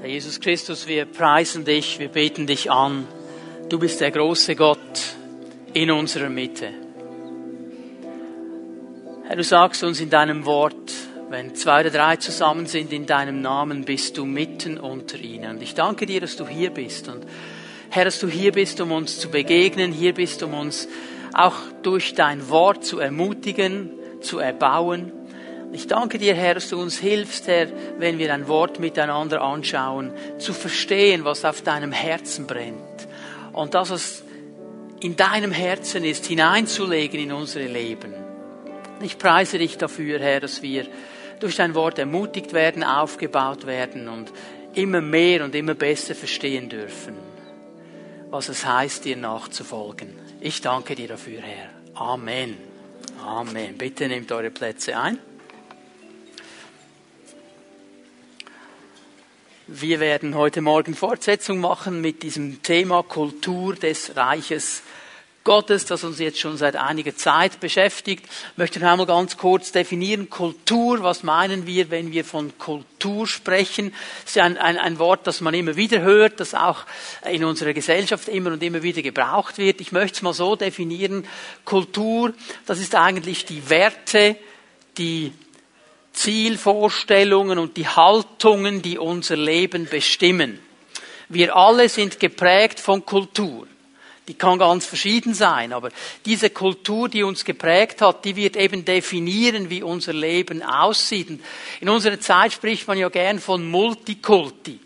Herr Jesus Christus, wir preisen dich, wir beten dich an. Du bist der große Gott in unserer Mitte. Herr, du sagst uns in deinem Wort, wenn zwei oder drei zusammen sind in deinem Namen, bist du mitten unter ihnen. Und ich danke dir, dass du hier bist. Und Herr, dass du hier bist, um uns zu begegnen, hier bist, um uns auch durch dein Wort zu ermutigen, zu erbauen. Ich danke dir, Herr, dass du uns hilfst, Herr, wenn wir ein Wort miteinander anschauen, zu verstehen, was auf deinem Herzen brennt. Und das, was in deinem Herzen ist, hineinzulegen in unsere Leben. Ich preise dich dafür, Herr, dass wir durch dein Wort ermutigt werden, aufgebaut werden und immer mehr und immer besser verstehen dürfen, was es heißt, dir nachzufolgen. Ich danke dir dafür, Herr. Amen. Amen. Bitte nehmt eure Plätze ein. Wir werden heute Morgen Fortsetzung machen mit diesem Thema Kultur des Reiches Gottes, das uns jetzt schon seit einiger Zeit beschäftigt. Ich möchte noch einmal ganz kurz definieren. Kultur, was meinen wir, wenn wir von Kultur sprechen? Das ist ein, ein, ein Wort, das man immer wieder hört, das auch in unserer Gesellschaft immer und immer wieder gebraucht wird. Ich möchte es mal so definieren. Kultur, das ist eigentlich die Werte, die Zielvorstellungen und die Haltungen, die unser Leben bestimmen. Wir alle sind geprägt von Kultur. Die kann ganz verschieden sein, aber diese Kultur, die uns geprägt hat, die wird eben definieren, wie unser Leben aussieht. in unserer Zeit spricht man ja gern von Multikulti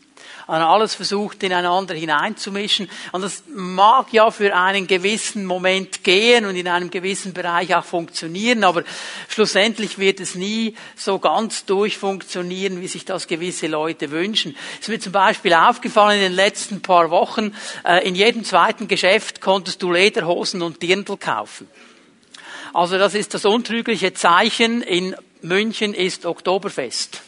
alles versucht, ineinander hineinzumischen. Und das mag ja für einen gewissen Moment gehen und in einem gewissen Bereich auch funktionieren, aber schlussendlich wird es nie so ganz durchfunktionieren, wie sich das gewisse Leute wünschen. Es ist mir zum Beispiel aufgefallen in den letzten paar Wochen, äh, in jedem zweiten Geschäft konntest du Lederhosen und Dirndl kaufen. Also das ist das untrügliche Zeichen. In München ist Oktoberfest.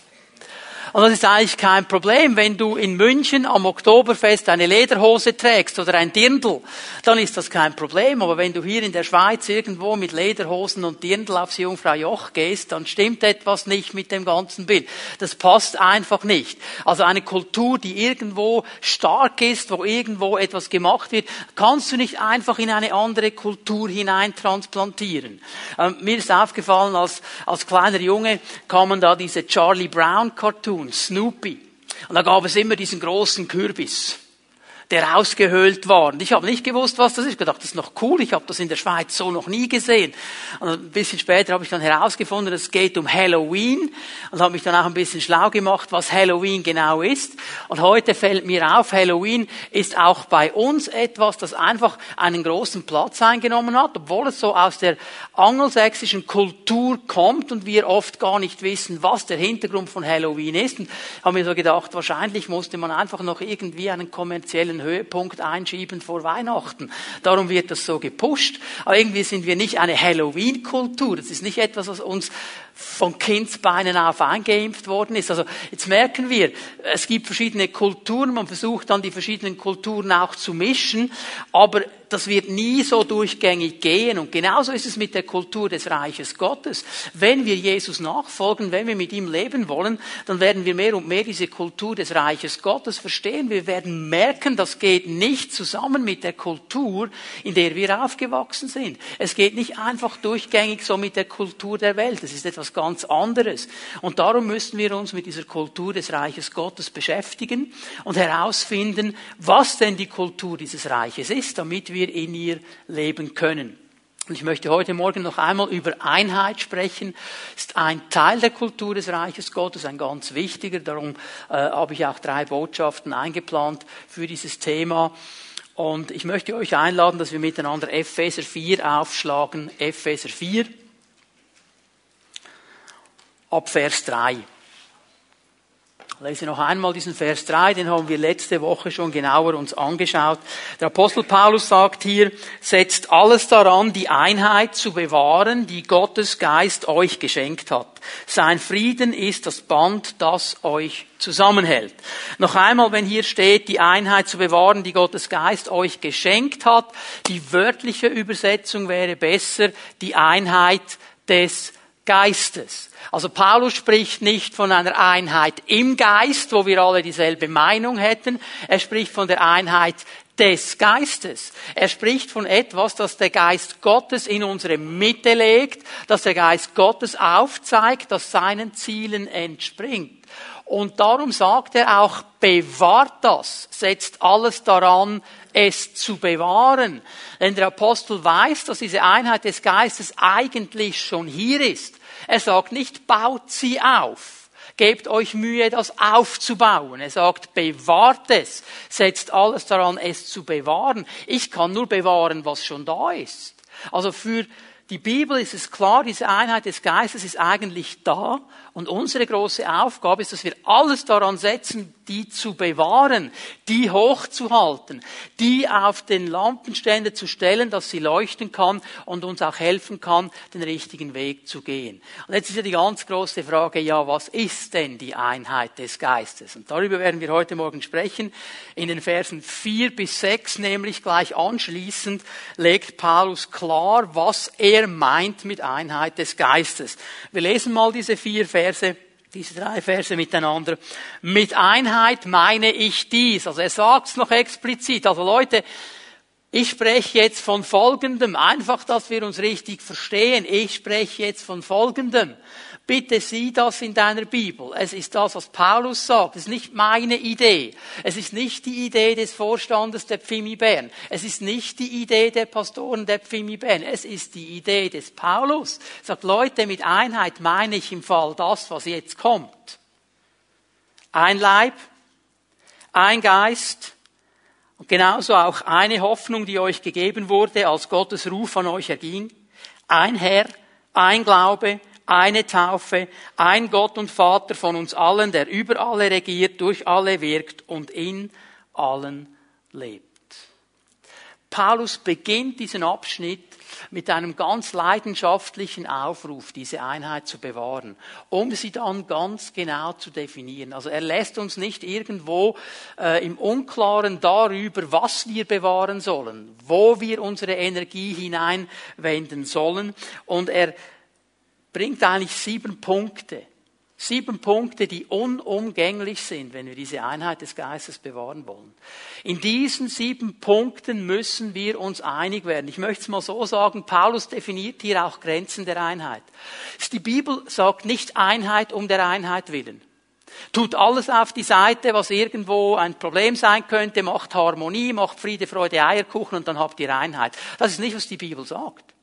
Und das ist eigentlich kein Problem. Wenn du in München am Oktoberfest eine Lederhose trägst oder ein Dirndl, dann ist das kein Problem. Aber wenn du hier in der Schweiz irgendwo mit Lederhosen und Dirndl aufs Jungfrau Joch gehst, dann stimmt etwas nicht mit dem ganzen Bild. Das passt einfach nicht. Also eine Kultur, die irgendwo stark ist, wo irgendwo etwas gemacht wird, kannst du nicht einfach in eine andere Kultur hineintransplantieren. Ähm, mir ist aufgefallen, als, als kleiner Junge kamen da diese Charlie Brown Cartoons Cartoon, Snoopy. Und da gab es immer diesen großen Kürbis der ausgehöhlt war. Und ich habe nicht gewusst, was das ist. Ich gedacht, das ist noch cool. Ich habe das in der Schweiz so noch nie gesehen. Und ein bisschen später habe ich dann herausgefunden, es geht um Halloween und habe mich dann auch ein bisschen schlau gemacht, was Halloween genau ist. Und heute fällt mir auf, Halloween ist auch bei uns etwas, das einfach einen großen Platz eingenommen hat, obwohl es so aus der angelsächsischen Kultur kommt und wir oft gar nicht wissen, was der Hintergrund von Halloween ist. Und habe mir so gedacht, wahrscheinlich musste man einfach noch irgendwie einen kommerziellen einen Höhepunkt einschieben vor Weihnachten. Darum wird das so gepusht. Aber irgendwie sind wir nicht eine Halloween-Kultur. Das ist nicht etwas, was uns von Kindsbeinen auf eingeimpft worden ist. Also jetzt merken wir, es gibt verschiedene Kulturen, man versucht dann die verschiedenen Kulturen auch zu mischen, aber das wird nie so durchgängig gehen. Und genauso ist es mit der Kultur des Reiches Gottes. Wenn wir Jesus nachfolgen, wenn wir mit ihm leben wollen, dann werden wir mehr und mehr diese Kultur des Reiches Gottes verstehen. Wir werden merken, das geht nicht zusammen mit der Kultur, in der wir aufgewachsen sind. Es geht nicht einfach durchgängig so mit der Kultur der Welt. Es ist etwas ganz anderes. Und darum müssen wir uns mit dieser Kultur des Reiches Gottes beschäftigen und herausfinden, was denn die Kultur dieses Reiches ist, damit wir in ihr leben können. Und ich möchte heute Morgen noch einmal über Einheit sprechen. Ist ein Teil der Kultur des Reiches Gottes, ein ganz wichtiger. Darum äh, habe ich auch drei Botschaften eingeplant für dieses Thema. Und ich möchte euch einladen, dass wir miteinander Epheser 4 aufschlagen. Epheser 4 ab Vers 3. Lese noch einmal diesen Vers 3, den haben wir letzte Woche schon genauer uns angeschaut. Der Apostel Paulus sagt hier, setzt alles daran, die Einheit zu bewahren, die Gottes Geist euch geschenkt hat. Sein Frieden ist das Band, das euch zusammenhält. Noch einmal, wenn hier steht, die Einheit zu bewahren, die Gottes Geist euch geschenkt hat, die wörtliche Übersetzung wäre besser, die Einheit des Geistes. Also Paulus spricht nicht von einer Einheit im Geist, wo wir alle dieselbe Meinung hätten. Er spricht von der Einheit des Geistes. Er spricht von etwas, das der Geist Gottes in unsere Mitte legt, das der Geist Gottes aufzeigt, das seinen Zielen entspringt. Und darum sagt er auch, bewahrt das, setzt alles daran, es zu bewahren. Denn der Apostel weiß, dass diese Einheit des Geistes eigentlich schon hier ist. Er sagt nicht, baut sie auf. Gebt euch Mühe, das aufzubauen. Er sagt, bewahrt es. Setzt alles daran, es zu bewahren. Ich kann nur bewahren, was schon da ist. Also für die Bibel ist es klar, diese Einheit des Geistes ist eigentlich da und unsere große Aufgabe ist, dass wir alles daran setzen, die zu bewahren, die hochzuhalten, die auf den Lampenständer zu stellen, dass sie leuchten kann und uns auch helfen kann, den richtigen Weg zu gehen. Und jetzt ist ja die ganz große Frage, ja, was ist denn die Einheit des Geistes? Und darüber werden wir heute Morgen sprechen. In den Versen vier bis sechs, nämlich gleich anschließend, legt Paulus klar, was er meint mit Einheit des Geistes. Wir lesen mal diese vier Verse diese drei Verse miteinander. Mit Einheit meine ich dies. Also er sagt es noch explizit. Also Leute, ich spreche jetzt von Folgendem. Einfach, dass wir uns richtig verstehen. Ich spreche jetzt von Folgendem. Bitte sieh das in deiner Bibel. Es ist das, was Paulus sagt. Es ist nicht meine Idee. Es ist nicht die Idee des Vorstandes der Pfimi Bern. Es ist nicht die Idee der Pastoren der Pfimi Bern. Es ist die Idee des Paulus. Er sagt, Leute, mit Einheit meine ich im Fall das, was jetzt kommt. Ein Leib, ein Geist, und genauso auch eine Hoffnung, die euch gegeben wurde, als Gottes Ruf an euch erging. Ein Herr, ein Glaube, eine Taufe, ein Gott und Vater von uns allen, der über alle regiert, durch alle wirkt und in allen lebt. Paulus beginnt diesen Abschnitt mit einem ganz leidenschaftlichen Aufruf, diese Einheit zu bewahren, um sie dann ganz genau zu definieren. Also er lässt uns nicht irgendwo äh, im Unklaren darüber, was wir bewahren sollen, wo wir unsere Energie hineinwenden sollen. Und er bringt eigentlich sieben Punkte. Sieben Punkte, die unumgänglich sind, wenn wir diese Einheit des Geistes bewahren wollen. In diesen sieben Punkten müssen wir uns einig werden. Ich möchte es mal so sagen, Paulus definiert hier auch Grenzen der Einheit. Die Bibel sagt nicht Einheit um der Einheit willen. Tut alles auf die Seite, was irgendwo ein Problem sein könnte, macht Harmonie, macht Friede, Freude, Eierkuchen und dann habt ihr Einheit. Das ist nicht, was die Bibel sagt.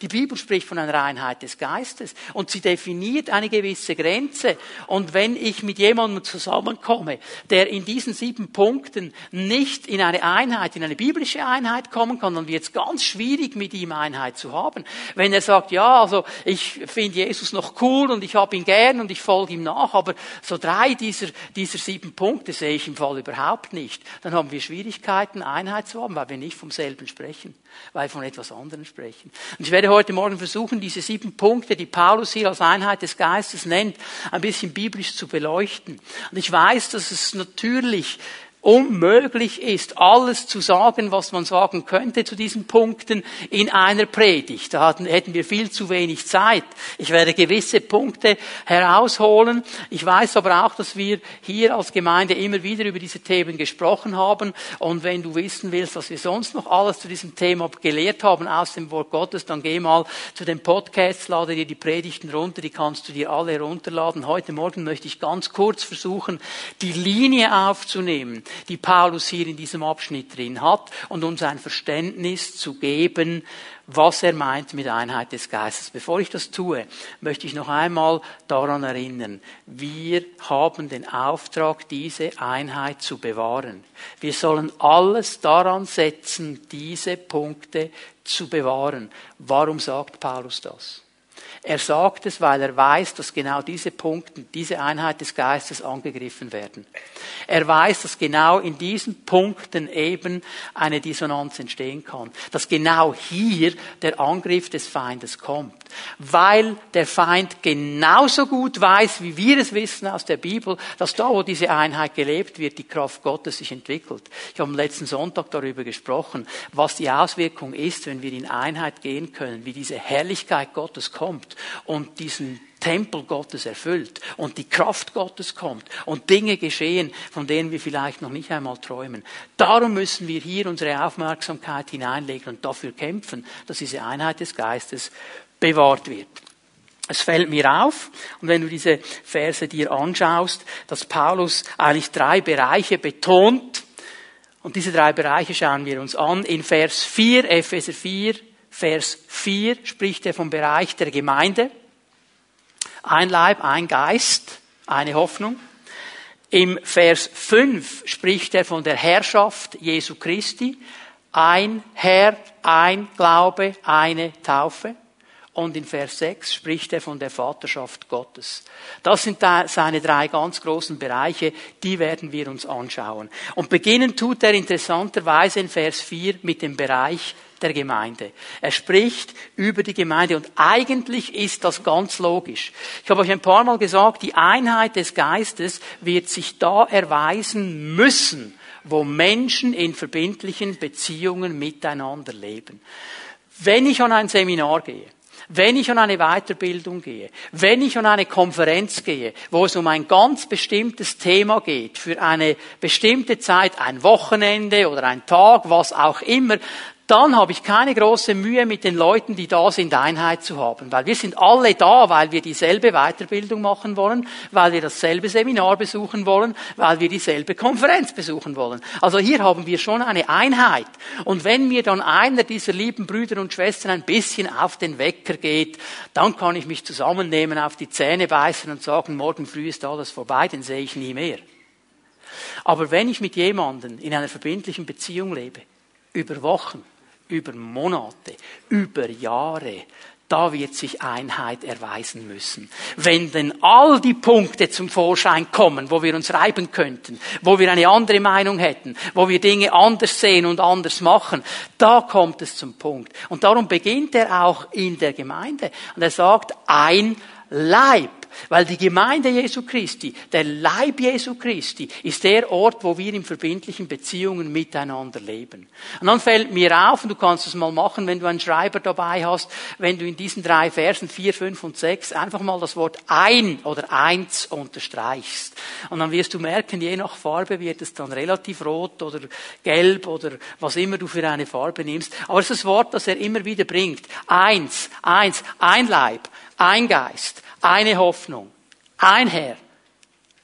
Die Bibel spricht von einer Einheit des Geistes und sie definiert eine gewisse Grenze. Und wenn ich mit jemandem zusammenkomme, der in diesen sieben Punkten nicht in eine Einheit, in eine biblische Einheit kommen kann, dann wird es ganz schwierig, mit ihm Einheit zu haben. Wenn er sagt, ja, also ich finde Jesus noch cool und ich habe ihn gern und ich folge ihm nach, aber so drei dieser, dieser sieben Punkte sehe ich im Fall überhaupt nicht, dann haben wir Schwierigkeiten, Einheit zu haben, weil wir nicht vom selben sprechen, weil wir von etwas anderem sprechen. Und ich werde heute Morgen versuchen, diese sieben Punkte, die Paulus hier als Einheit des Geistes nennt, ein bisschen biblisch zu beleuchten. Und ich weiß, dass es natürlich unmöglich ist, alles zu sagen, was man sagen könnte zu diesen Punkten in einer Predigt. Da hätten wir viel zu wenig Zeit. Ich werde gewisse Punkte herausholen. Ich weiß aber auch, dass wir hier als Gemeinde immer wieder über diese Themen gesprochen haben. Und wenn du wissen willst, was wir sonst noch alles zu diesem Thema gelehrt haben aus dem Wort Gottes, dann geh mal zu den Podcasts, lade dir die Predigten runter, die kannst du dir alle runterladen. Heute Morgen möchte ich ganz kurz versuchen, die Linie aufzunehmen die Paulus hier in diesem Abschnitt drin hat und uns ein Verständnis zu geben, was er meint mit Einheit des Geistes. Bevor ich das tue, möchte ich noch einmal daran erinnern, wir haben den Auftrag, diese Einheit zu bewahren. Wir sollen alles daran setzen, diese Punkte zu bewahren. Warum sagt Paulus das? Er sagt es, weil er weiß, dass genau diese Punkte, diese Einheit des Geistes angegriffen werden. Er weiß, dass genau in diesen Punkten eben eine Dissonanz entstehen kann. Dass genau hier der Angriff des Feindes kommt. Weil der Feind genauso gut weiß, wie wir es wissen aus der Bibel, dass da, wo diese Einheit gelebt wird, die Kraft Gottes sich entwickelt. Ich habe am letzten Sonntag darüber gesprochen, was die Auswirkung ist, wenn wir in Einheit gehen können, wie diese Herrlichkeit Gottes kommt und diesen Tempel Gottes erfüllt und die Kraft Gottes kommt und Dinge geschehen, von denen wir vielleicht noch nicht einmal träumen. Darum müssen wir hier unsere Aufmerksamkeit hineinlegen und dafür kämpfen, dass diese Einheit des Geistes bewahrt wird. Es fällt mir auf, und wenn du diese Verse dir anschaust, dass Paulus eigentlich drei Bereiche betont, und diese drei Bereiche schauen wir uns an. In Vers 4, Epheser 4, Vers 4 spricht er vom Bereich der Gemeinde. Ein Leib, ein Geist, eine Hoffnung. Im Vers 5 spricht er von der Herrschaft Jesu Christi. Ein Herr, ein Glaube, eine Taufe. Und in Vers 6 spricht er von der Vaterschaft Gottes. Das sind seine drei ganz großen Bereiche, die werden wir uns anschauen. Und beginnen tut er interessanterweise in Vers 4 mit dem Bereich der Gemeinde. Er spricht über die Gemeinde und eigentlich ist das ganz logisch. Ich habe euch ein paar Mal gesagt, die Einheit des Geistes wird sich da erweisen müssen, wo Menschen in verbindlichen Beziehungen miteinander leben. Wenn ich an ein Seminar gehe, wenn ich an eine Weiterbildung gehe, wenn ich an eine Konferenz gehe, wo es um ein ganz bestimmtes Thema geht, für eine bestimmte Zeit, ein Wochenende oder ein Tag, was auch immer, dann habe ich keine große Mühe mit den Leuten, die da sind, Einheit zu haben. Weil wir sind alle da, weil wir dieselbe Weiterbildung machen wollen, weil wir dasselbe Seminar besuchen wollen, weil wir dieselbe Konferenz besuchen wollen. Also hier haben wir schon eine Einheit. Und wenn mir dann einer dieser lieben Brüder und Schwestern ein bisschen auf den Wecker geht, dann kann ich mich zusammennehmen, auf die Zähne beißen und sagen, morgen früh ist alles vorbei, den sehe ich nie mehr. Aber wenn ich mit jemandem in einer verbindlichen Beziehung lebe, über Wochen, über Monate, über Jahre, da wird sich Einheit erweisen müssen. Wenn denn all die Punkte zum Vorschein kommen, wo wir uns reiben könnten, wo wir eine andere Meinung hätten, wo wir Dinge anders sehen und anders machen, da kommt es zum Punkt. Und darum beginnt er auch in der Gemeinde. Und er sagt, ein Leib. Weil die Gemeinde Jesu Christi, der Leib Jesu Christi, ist der Ort, wo wir in verbindlichen Beziehungen miteinander leben. Und dann fällt mir auf, und du kannst es mal machen, wenn du einen Schreiber dabei hast, wenn du in diesen drei Versen, vier, fünf und sechs, einfach mal das Wort ein oder eins unterstreichst. Und dann wirst du merken, je nach Farbe wird es dann relativ rot oder gelb oder was immer du für eine Farbe nimmst. Aber es ist das Wort, das er immer wieder bringt. Eins, eins, ein Leib, ein Geist, eine Hoffnung, ein Herr,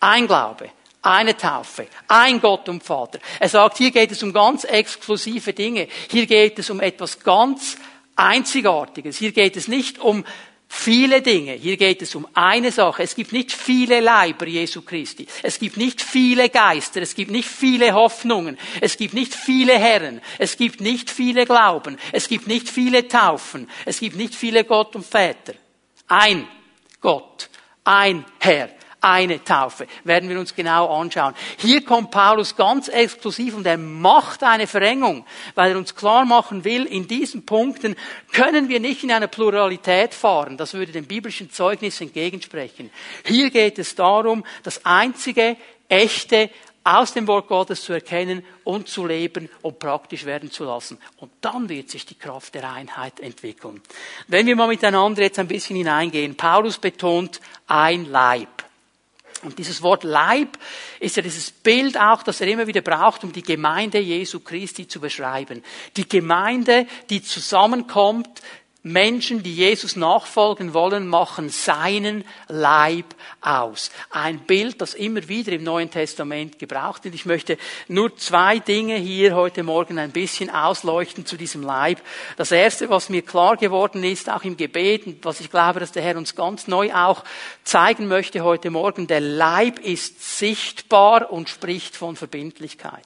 ein Glaube, eine Taufe, ein Gott und Vater. Er sagt, hier geht es um ganz exklusive Dinge. Hier geht es um etwas ganz Einzigartiges. Hier geht es nicht um viele Dinge. Hier geht es um eine Sache. Es gibt nicht viele Leiber Jesu Christi. Es gibt nicht viele Geister. Es gibt nicht viele Hoffnungen. Es gibt nicht viele Herren. Es gibt nicht viele Glauben. Es gibt nicht viele Taufen. Es gibt nicht viele Gott und Väter. Ein Gott, ein Herr, eine Taufe. Werden wir uns genau anschauen. Hier kommt Paulus ganz exklusiv und er macht eine Verengung, weil er uns klar machen will, in diesen Punkten können wir nicht in einer Pluralität fahren. Das würde dem biblischen Zeugnis entgegensprechen. Hier geht es darum, das einzige echte aus dem Wort Gottes zu erkennen und zu leben und praktisch werden zu lassen. Und dann wird sich die Kraft der Einheit entwickeln. Wenn wir mal miteinander jetzt ein bisschen hineingehen, Paulus betont ein Leib. Und dieses Wort Leib ist ja dieses Bild auch, das er immer wieder braucht, um die Gemeinde Jesu Christi zu beschreiben. Die Gemeinde, die zusammenkommt, Menschen, die Jesus nachfolgen wollen, machen seinen Leib aus. Ein Bild, das immer wieder im Neuen Testament gebraucht wird. Ich möchte nur zwei Dinge hier heute Morgen ein bisschen ausleuchten zu diesem Leib. Das erste, was mir klar geworden ist, auch im Gebet, und was ich glaube, dass der Herr uns ganz neu auch zeigen möchte heute Morgen, der Leib ist sichtbar und spricht von Verbindlichkeit.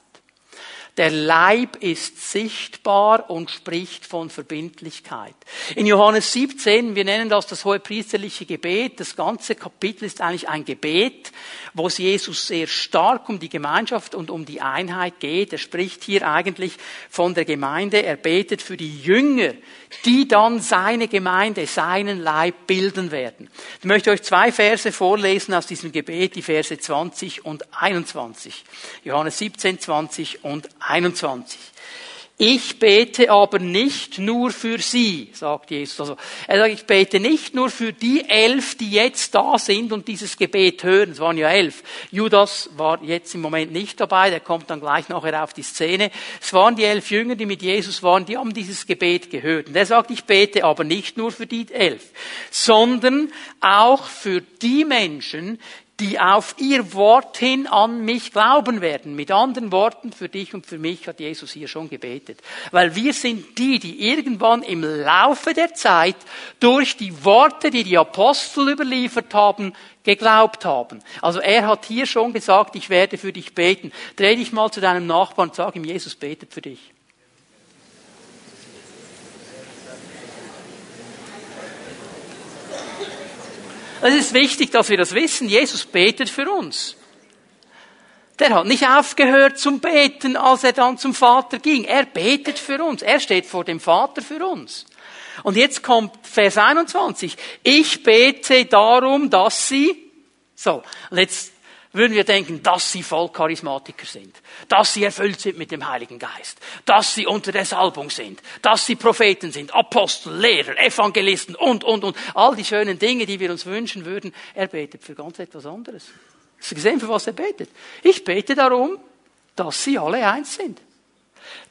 Der Leib ist sichtbar und spricht von Verbindlichkeit. In Johannes 17, wir nennen das das hohe priesterliche Gebet, das ganze Kapitel ist eigentlich ein Gebet, wo es Jesus sehr stark um die Gemeinschaft und um die Einheit geht. Er spricht hier eigentlich von der Gemeinde, er betet für die Jünger, die dann seine Gemeinde, seinen Leib bilden werden. Ich möchte euch zwei Verse vorlesen aus diesem Gebet, die Verse 20 und 21. Johannes 17, 20 und 21. Ich bete aber nicht nur für sie, sagt Jesus. Also, er sagt, ich bete nicht nur für die elf, die jetzt da sind und dieses Gebet hören. Es waren ja elf. Judas war jetzt im Moment nicht dabei, der kommt dann gleich nachher auf die Szene. Es waren die elf Jünger, die mit Jesus waren, die haben dieses Gebet gehört. Und er sagt, ich bete aber nicht nur für die elf, sondern auch für die Menschen, die auf ihr Wort hin an mich glauben werden. Mit anderen Worten, für dich und für mich hat Jesus hier schon gebetet. Weil wir sind die, die irgendwann im Laufe der Zeit durch die Worte, die die Apostel überliefert haben, geglaubt haben. Also er hat hier schon gesagt, ich werde für dich beten. Dreh dich mal zu deinem Nachbarn und sag ihm, Jesus betet für dich. Es ist wichtig, dass wir das wissen. Jesus betet für uns. Der hat nicht aufgehört zum Beten, als er dann zum Vater ging. Er betet für uns. Er steht vor dem Vater für uns. Und jetzt kommt Vers 21. Ich bete darum, dass sie, so, und jetzt würden wir denken, dass sie voll Charismatiker sind, dass sie erfüllt sind mit dem Heiligen Geist, dass sie unter der Salbung sind, dass sie Propheten sind, Apostel, Lehrer, Evangelisten und, und, und. All die schönen Dinge, die wir uns wünschen würden. Er betet für ganz etwas anderes. Hast du gesehen, für was er betet? Ich bete darum, dass sie alle eins sind.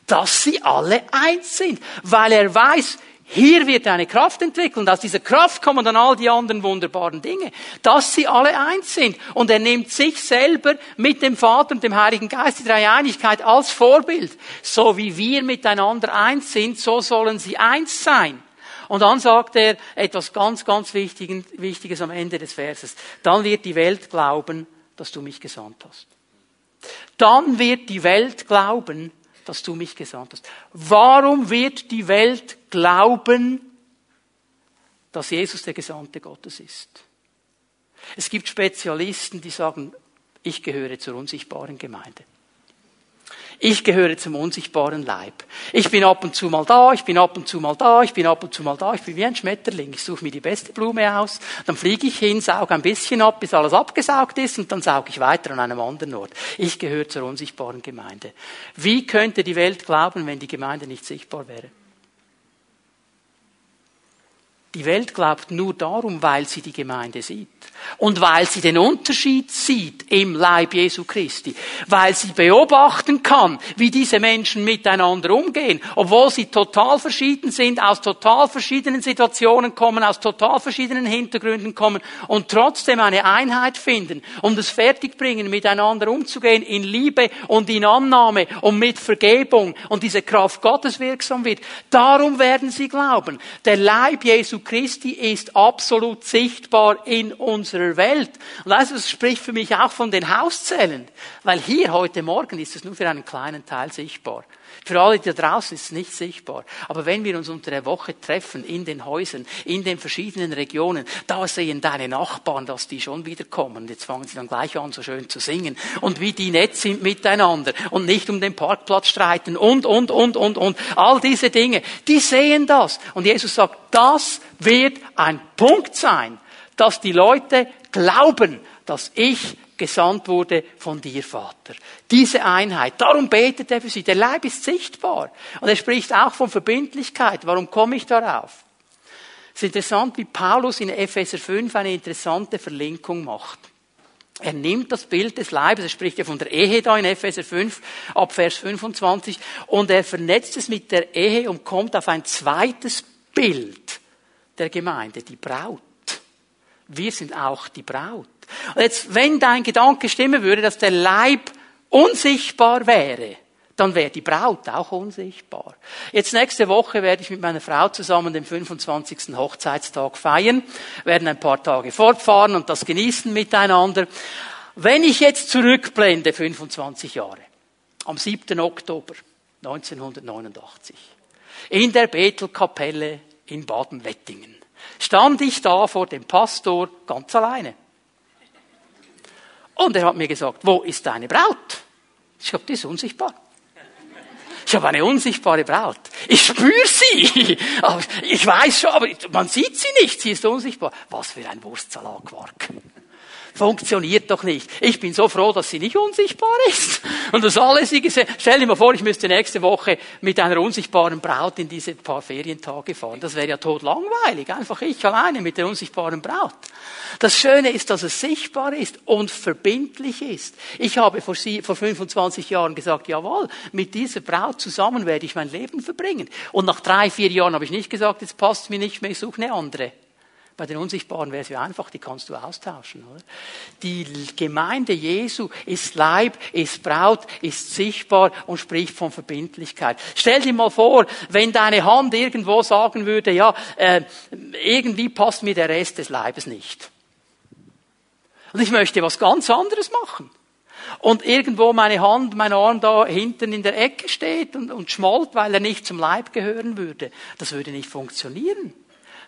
Dass sie alle eins sind. Weil er weiß, hier wird eine Kraft entwickelt und aus dieser Kraft kommen dann all die anderen wunderbaren Dinge, dass sie alle eins sind. Und er nimmt sich selber mit dem Vater und dem Heiligen Geist, die Dreieinigkeit, als Vorbild. So wie wir miteinander eins sind, so sollen sie eins sein. Und dann sagt er etwas ganz, ganz Wichtiges am Ende des Verses. Dann wird die Welt glauben, dass du mich gesandt hast. Dann wird die Welt glauben, dass du mich gesandt hast. Warum wird die Welt glauben, dass Jesus der Gesandte Gottes ist? Es gibt Spezialisten, die sagen, ich gehöre zur unsichtbaren Gemeinde. Ich gehöre zum unsichtbaren Leib. Ich bin ab und zu mal da, ich bin ab und zu mal da, ich bin ab und zu mal da, ich bin wie ein Schmetterling. Ich suche mir die beste Blume aus, dann fliege ich hin, sauge ein bisschen ab, bis alles abgesaugt ist und dann sauge ich weiter an einem anderen Ort. Ich gehöre zur unsichtbaren Gemeinde. Wie könnte die Welt glauben, wenn die Gemeinde nicht sichtbar wäre? Die Welt glaubt nur darum, weil sie die Gemeinde sieht. Und weil sie den Unterschied sieht im Leib Jesu Christi. Weil sie beobachten kann, wie diese Menschen miteinander umgehen. Obwohl sie total verschieden sind, aus total verschiedenen Situationen kommen, aus total verschiedenen Hintergründen kommen und trotzdem eine Einheit finden und es fertigbringen, miteinander umzugehen in Liebe und in Annahme und mit Vergebung und diese Kraft Gottes wirksam wird. Darum werden sie glauben. Der Leib Jesu Christi ist absolut sichtbar in unserer Welt. Und das spricht für mich auch von den Hauszellen. Weil hier heute Morgen ist es nur für einen kleinen Teil sichtbar. Für alle da draußen ist es nicht sichtbar. Aber wenn wir uns unter der Woche treffen, in den Häusern, in den verschiedenen Regionen, da sehen deine Nachbarn, dass die schon wieder kommen. Jetzt fangen sie dann gleich an, so schön zu singen. Und wie die nett sind miteinander und nicht um den Parkplatz streiten und, und, und, und, und. All diese Dinge. Die sehen das. Und Jesus sagt, das wird ein Punkt sein, dass die Leute glauben, dass ich gesandt wurde von dir, Vater. Diese Einheit. Darum betet er für sie. Der Leib ist sichtbar. Und er spricht auch von Verbindlichkeit. Warum komme ich darauf? Es ist interessant, wie Paulus in Epheser 5 eine interessante Verlinkung macht. Er nimmt das Bild des Leibes, er spricht ja von der Ehe da in Epheser 5, ab Vers 25, und er vernetzt es mit der Ehe und kommt auf ein zweites Bild der Gemeinde, die Braut. Wir sind auch die Braut. Und jetzt, wenn dein Gedanke stimmen würde, dass der Leib unsichtbar wäre, dann wäre die Braut auch unsichtbar. Jetzt nächste Woche werde ich mit meiner Frau zusammen den 25. Hochzeitstag feiern, werden ein paar Tage fortfahren und das genießen miteinander. Wenn ich jetzt zurückblende, 25 Jahre, am 7. Oktober 1989, in der Bethelkapelle in Baden-Wettingen, stand ich da vor dem Pastor ganz alleine. Und er hat mir gesagt, wo ist deine Braut? Ich habe die ist unsichtbar. Ich habe eine unsichtbare Braut. Ich spüre sie. Ich weiß schon, aber man sieht sie nicht. Sie ist unsichtbar. Was für ein Wurstsalatquark. Funktioniert doch nicht. Ich bin so froh, dass sie nicht unsichtbar ist. Und das alles, wie gesagt, stell dir mal vor, ich müsste nächste Woche mit einer unsichtbaren Braut in diese paar Ferientage fahren. Das wäre ja tot langweilig. Einfach ich alleine mit der unsichtbaren Braut. Das Schöne ist, dass es sichtbar ist und verbindlich ist. Ich habe vor, sie, vor 25 Jahren gesagt, jawohl, mit dieser Braut zusammen werde ich mein Leben verbringen. Und nach drei, vier Jahren habe ich nicht gesagt, jetzt passt mir nicht mehr, ich suche eine andere. Bei den Unsichtbaren wäre es ja einfach, die kannst du austauschen. Oder? Die Gemeinde Jesu ist Leib, ist Braut, ist sichtbar und spricht von Verbindlichkeit. Stell dir mal vor, wenn deine Hand irgendwo sagen würde, ja, äh, irgendwie passt mir der Rest des Leibes nicht. Und ich möchte was ganz anderes machen. Und irgendwo meine Hand, mein Arm da hinten in der Ecke steht und, und schmollt, weil er nicht zum Leib gehören würde. Das würde nicht funktionieren.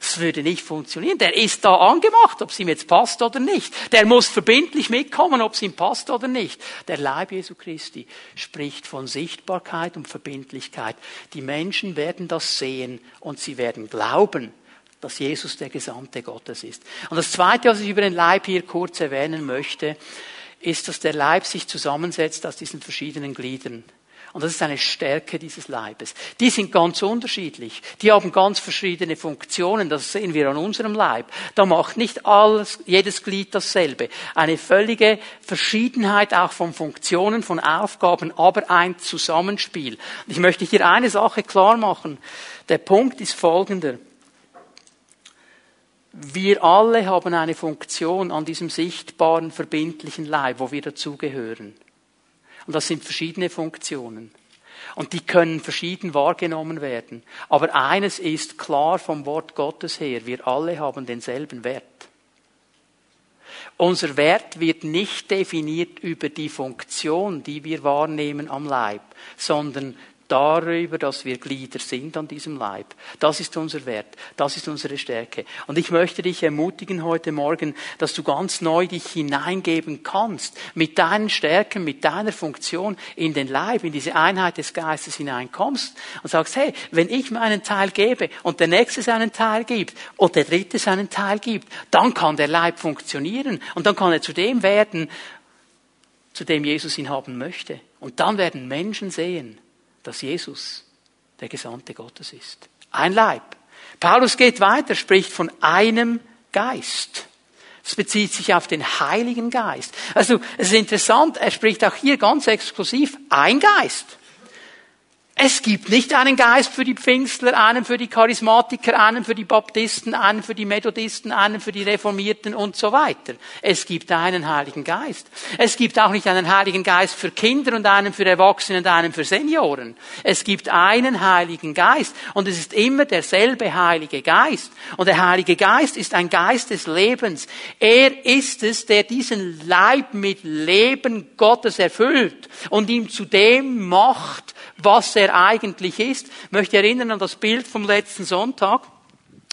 Das würde nicht funktionieren. Der ist da angemacht, ob es ihm jetzt passt oder nicht. Der muss verbindlich mitkommen, ob es ihm passt oder nicht. Der Leib Jesu Christi spricht von Sichtbarkeit und Verbindlichkeit. Die Menschen werden das sehen und sie werden glauben, dass Jesus der Gesandte Gottes ist. Und das Zweite, was ich über den Leib hier kurz erwähnen möchte, ist, dass der Leib sich zusammensetzt aus diesen verschiedenen Gliedern. Und das ist eine Stärke dieses Leibes. Die sind ganz unterschiedlich. Die haben ganz verschiedene Funktionen. Das sehen wir an unserem Leib. Da macht nicht alles, jedes Glied dasselbe. Eine völlige Verschiedenheit auch von Funktionen, von Aufgaben, aber ein Zusammenspiel. Ich möchte hier eine Sache klar machen. Der Punkt ist folgender. Wir alle haben eine Funktion an diesem sichtbaren, verbindlichen Leib, wo wir dazugehören. Und das sind verschiedene Funktionen. Und die können verschieden wahrgenommen werden. Aber eines ist klar vom Wort Gottes her. Wir alle haben denselben Wert. Unser Wert wird nicht definiert über die Funktion, die wir wahrnehmen am Leib, sondern darüber, dass wir Glieder sind an diesem Leib. Das ist unser Wert. Das ist unsere Stärke. Und ich möchte dich ermutigen heute Morgen, dass du ganz neu dich hineingeben kannst, mit deinen Stärken, mit deiner Funktion in den Leib, in diese Einheit des Geistes hineinkommst und sagst, hey, wenn ich meinen Teil gebe und der Nächste seinen Teil gibt und der Dritte seinen Teil gibt, dann kann der Leib funktionieren und dann kann er zu dem werden, zu dem Jesus ihn haben möchte. Und dann werden Menschen sehen, dass Jesus der Gesandte Gottes ist. Ein Leib. Paulus geht weiter, spricht von einem Geist. Es bezieht sich auf den Heiligen Geist. Also, es ist interessant, er spricht auch hier ganz exklusiv ein Geist. Es gibt nicht einen Geist für die Pfingstler, einen für die Charismatiker, einen für die Baptisten, einen für die Methodisten, einen für die Reformierten und so weiter. Es gibt einen Heiligen Geist. Es gibt auch nicht einen Heiligen Geist für Kinder und einen für Erwachsene und einen für Senioren. Es gibt einen Heiligen Geist und es ist immer derselbe Heilige Geist. Und der Heilige Geist ist ein Geist des Lebens. Er ist es, der diesen Leib mit Leben Gottes erfüllt und ihm zu dem macht, was er eigentlich ist. Ich möchte erinnern an das Bild vom letzten Sonntag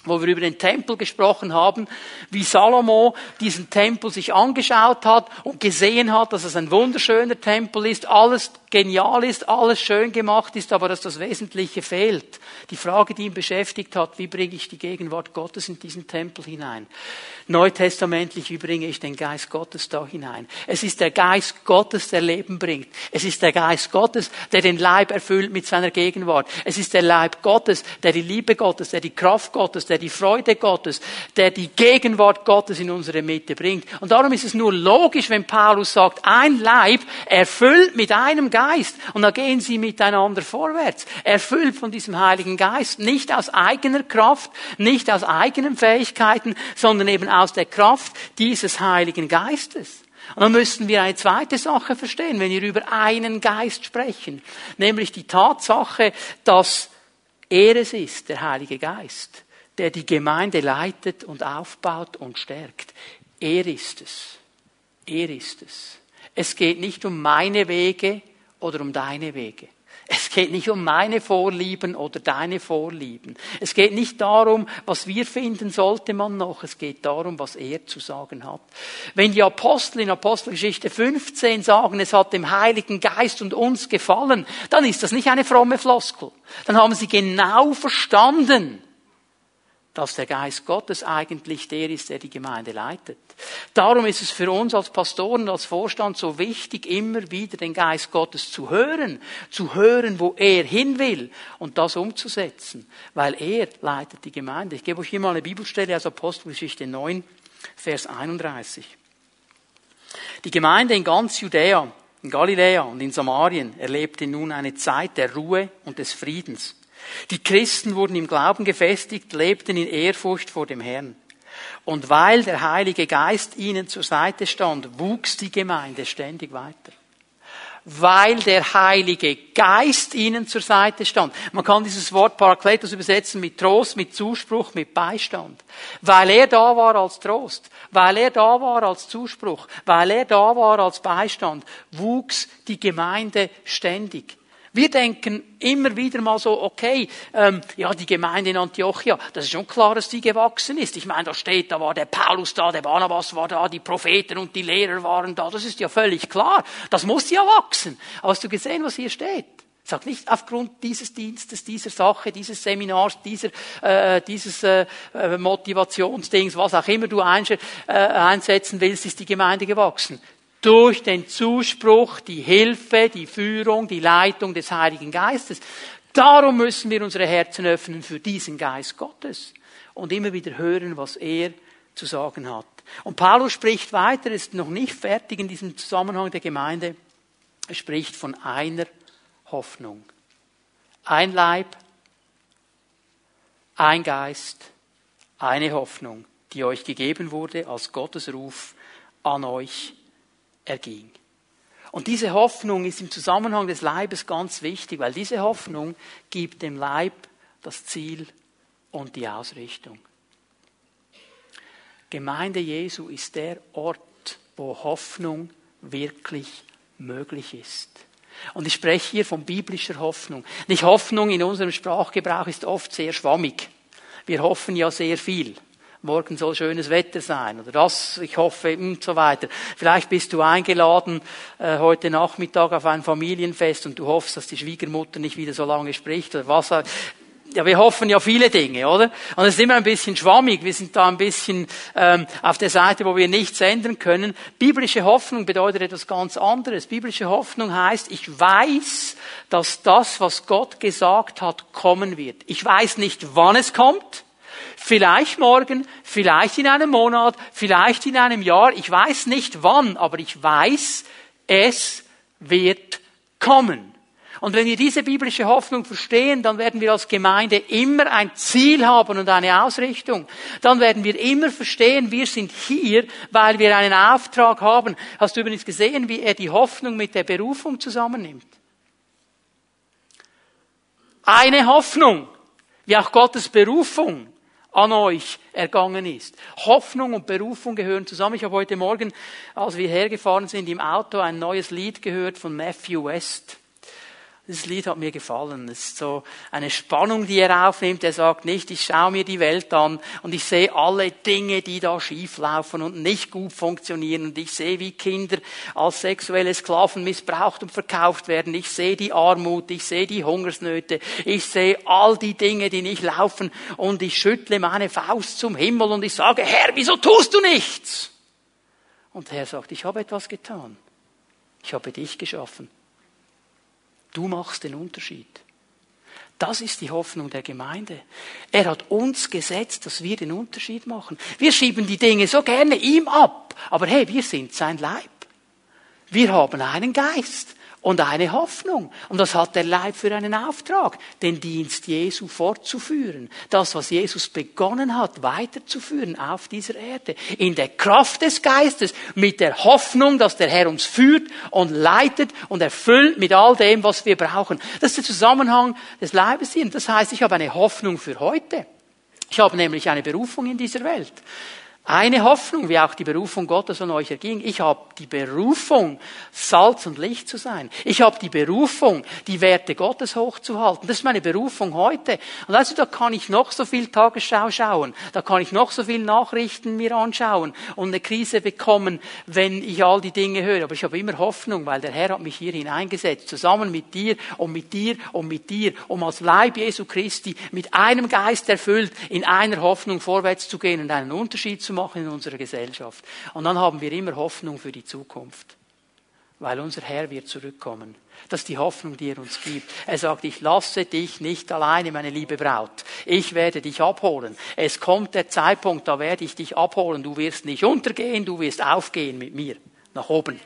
wo wir über den Tempel gesprochen haben, wie Salomo diesen Tempel sich angeschaut hat und gesehen hat, dass es ein wunderschöner Tempel ist, alles genial ist, alles schön gemacht ist, aber dass das Wesentliche fehlt. Die Frage, die ihn beschäftigt hat, wie bringe ich die Gegenwart Gottes in diesen Tempel hinein? Neutestamentlich, wie bringe ich den Geist Gottes da hinein? Es ist der Geist Gottes, der Leben bringt. Es ist der Geist Gottes, der den Leib erfüllt mit seiner Gegenwart. Es ist der Leib Gottes, der die Liebe Gottes, der die Kraft Gottes, der die Freude Gottes, der die Gegenwart Gottes in unsere Mitte bringt. Und darum ist es nur logisch, wenn Paulus sagt, ein Leib erfüllt mit einem Geist. Und da gehen sie miteinander vorwärts. Erfüllt von diesem Heiligen Geist. Nicht aus eigener Kraft, nicht aus eigenen Fähigkeiten, sondern eben aus der Kraft dieses Heiligen Geistes. Und dann müssten wir eine zweite Sache verstehen, wenn wir über einen Geist sprechen, nämlich die Tatsache, dass er es ist, der Heilige Geist, der die Gemeinde leitet und aufbaut und stärkt. Er ist es. Er ist es. Es geht nicht um meine Wege oder um deine Wege. Es geht nicht um meine Vorlieben oder deine Vorlieben. Es geht nicht darum, was wir finden sollte man noch. Es geht darum, was er zu sagen hat. Wenn die Apostel in Apostelgeschichte 15 sagen, es hat dem Heiligen Geist und uns gefallen, dann ist das nicht eine fromme Floskel. Dann haben sie genau verstanden, dass der Geist Gottes eigentlich der ist, der die Gemeinde leitet. Darum ist es für uns als Pastoren, als Vorstand so wichtig, immer wieder den Geist Gottes zu hören, zu hören, wo er hin will und das umzusetzen, weil er leitet die Gemeinde. Ich gebe euch hier mal eine Bibelstelle aus Apostelgeschichte 9, Vers 31. Die Gemeinde in ganz Judäa, in Galiläa und in Samarien erlebte nun eine Zeit der Ruhe und des Friedens. Die Christen wurden im Glauben gefestigt, lebten in Ehrfurcht vor dem Herrn. Und weil der Heilige Geist ihnen zur Seite stand, wuchs die Gemeinde ständig weiter weil der Heilige Geist ihnen zur Seite stand. Man kann dieses Wort Parakletos übersetzen mit Trost, mit Zuspruch, mit Beistand. Weil er da war als Trost, weil er da war als Zuspruch, weil er da war als Beistand, wuchs die Gemeinde ständig. Wir denken immer wieder mal so, okay, ähm, ja, die Gemeinde in Antiochia, das ist schon klar, dass die gewachsen ist. Ich meine, da steht, da war der Paulus da, der Barnabas war da, die Propheten und die Lehrer waren da. Das ist ja völlig klar. Das muss ja wachsen. Aber hast du gesehen, was hier steht? Sagt nicht aufgrund dieses Dienstes, dieser Sache, dieses Seminars, dieser, äh, dieses äh, äh Motivationsdings, was auch immer du äh, einsetzen willst, ist die Gemeinde gewachsen durch den Zuspruch, die Hilfe, die Führung, die Leitung des Heiligen Geistes. Darum müssen wir unsere Herzen öffnen für diesen Geist Gottes und immer wieder hören, was er zu sagen hat. Und Paulus spricht weiter, ist noch nicht fertig in diesem Zusammenhang der Gemeinde. Er spricht von einer Hoffnung. Ein Leib, ein Geist, eine Hoffnung, die euch gegeben wurde als Gottes Ruf an euch erging. Und diese Hoffnung ist im Zusammenhang des Leibes ganz wichtig, weil diese Hoffnung gibt dem Leib das Ziel und die Ausrichtung. Gemeinde Jesu ist der Ort, wo Hoffnung wirklich möglich ist. Und ich spreche hier von biblischer Hoffnung. Nicht Hoffnung in unserem Sprachgebrauch ist oft sehr schwammig. Wir hoffen ja sehr viel morgen soll schönes Wetter sein oder das, ich hoffe und so weiter. Vielleicht bist du eingeladen äh, heute Nachmittag auf ein Familienfest und du hoffst, dass die Schwiegermutter nicht wieder so lange spricht oder was. Ja, wir hoffen ja viele Dinge, oder? Und es ist immer ein bisschen schwammig. Wir sind da ein bisschen ähm, auf der Seite, wo wir nichts ändern können. Biblische Hoffnung bedeutet etwas ganz anderes. Biblische Hoffnung heißt, ich weiß, dass das, was Gott gesagt hat, kommen wird. Ich weiß nicht, wann es kommt. Vielleicht morgen, vielleicht in einem Monat, vielleicht in einem Jahr. Ich weiß nicht wann, aber ich weiß, es wird kommen. Und wenn wir diese biblische Hoffnung verstehen, dann werden wir als Gemeinde immer ein Ziel haben und eine Ausrichtung. Dann werden wir immer verstehen, wir sind hier, weil wir einen Auftrag haben. Hast du übrigens gesehen, wie er die Hoffnung mit der Berufung zusammennimmt? Eine Hoffnung, wie auch Gottes Berufung an euch ergangen ist. Hoffnung und Berufung gehören zusammen. Ich habe heute Morgen, als wir hergefahren sind, im Auto ein neues Lied gehört von Matthew West. Dieses Lied hat mir gefallen. Es ist so eine Spannung, die er aufnimmt. Er sagt nicht, ich schaue mir die Welt an und ich sehe alle Dinge, die da schieflaufen und nicht gut funktionieren. Und ich sehe, wie Kinder als sexuelle Sklaven missbraucht und verkauft werden. Ich sehe die Armut, ich sehe die Hungersnöte, ich sehe all die Dinge, die nicht laufen. Und ich schüttle meine Faust zum Himmel und ich sage, Herr, wieso tust du nichts? Und der Herr sagt, ich habe etwas getan. Ich habe dich geschaffen. Du machst den Unterschied. Das ist die Hoffnung der Gemeinde. Er hat uns gesetzt, dass wir den Unterschied machen. Wir schieben die Dinge so gerne ihm ab. Aber hey, wir sind sein Leib. Wir haben einen Geist und eine Hoffnung. Und das hat der Leib für einen Auftrag, den Dienst Jesu fortzuführen. Das, was Jesus begonnen hat, weiterzuführen auf dieser Erde. In der Kraft des Geistes, mit der Hoffnung, dass der Herr uns führt und leitet und erfüllt mit all dem, was wir brauchen. Das ist der Zusammenhang des Leibes hier. Das heißt, ich habe eine Hoffnung für heute. Ich habe nämlich eine Berufung in dieser Welt. Eine Hoffnung, wie auch die Berufung Gottes an euch erging. Ich habe die Berufung, Salz und Licht zu sein. Ich habe die Berufung, die Werte Gottes hochzuhalten. Das ist meine Berufung heute. Und also da kann ich noch so viel Tagesschau schauen. Da kann ich noch so viel Nachrichten mir anschauen und eine Krise bekommen, wenn ich all die Dinge höre. Aber ich habe immer Hoffnung, weil der Herr hat mich hier hineingesetzt. Zusammen mit dir und mit dir und mit dir, um als Leib Jesu Christi mit einem Geist erfüllt in einer Hoffnung vorwärts zu gehen und einen Unterschied zu machen machen in unserer Gesellschaft. Und dann haben wir immer Hoffnung für die Zukunft. Weil unser Herr wird zurückkommen. Das ist die Hoffnung, die er uns gibt. Er sagt, ich lasse dich nicht alleine, meine liebe Braut. Ich werde dich abholen. Es kommt der Zeitpunkt, da werde ich dich abholen. Du wirst nicht untergehen, du wirst aufgehen mit mir. Nach oben.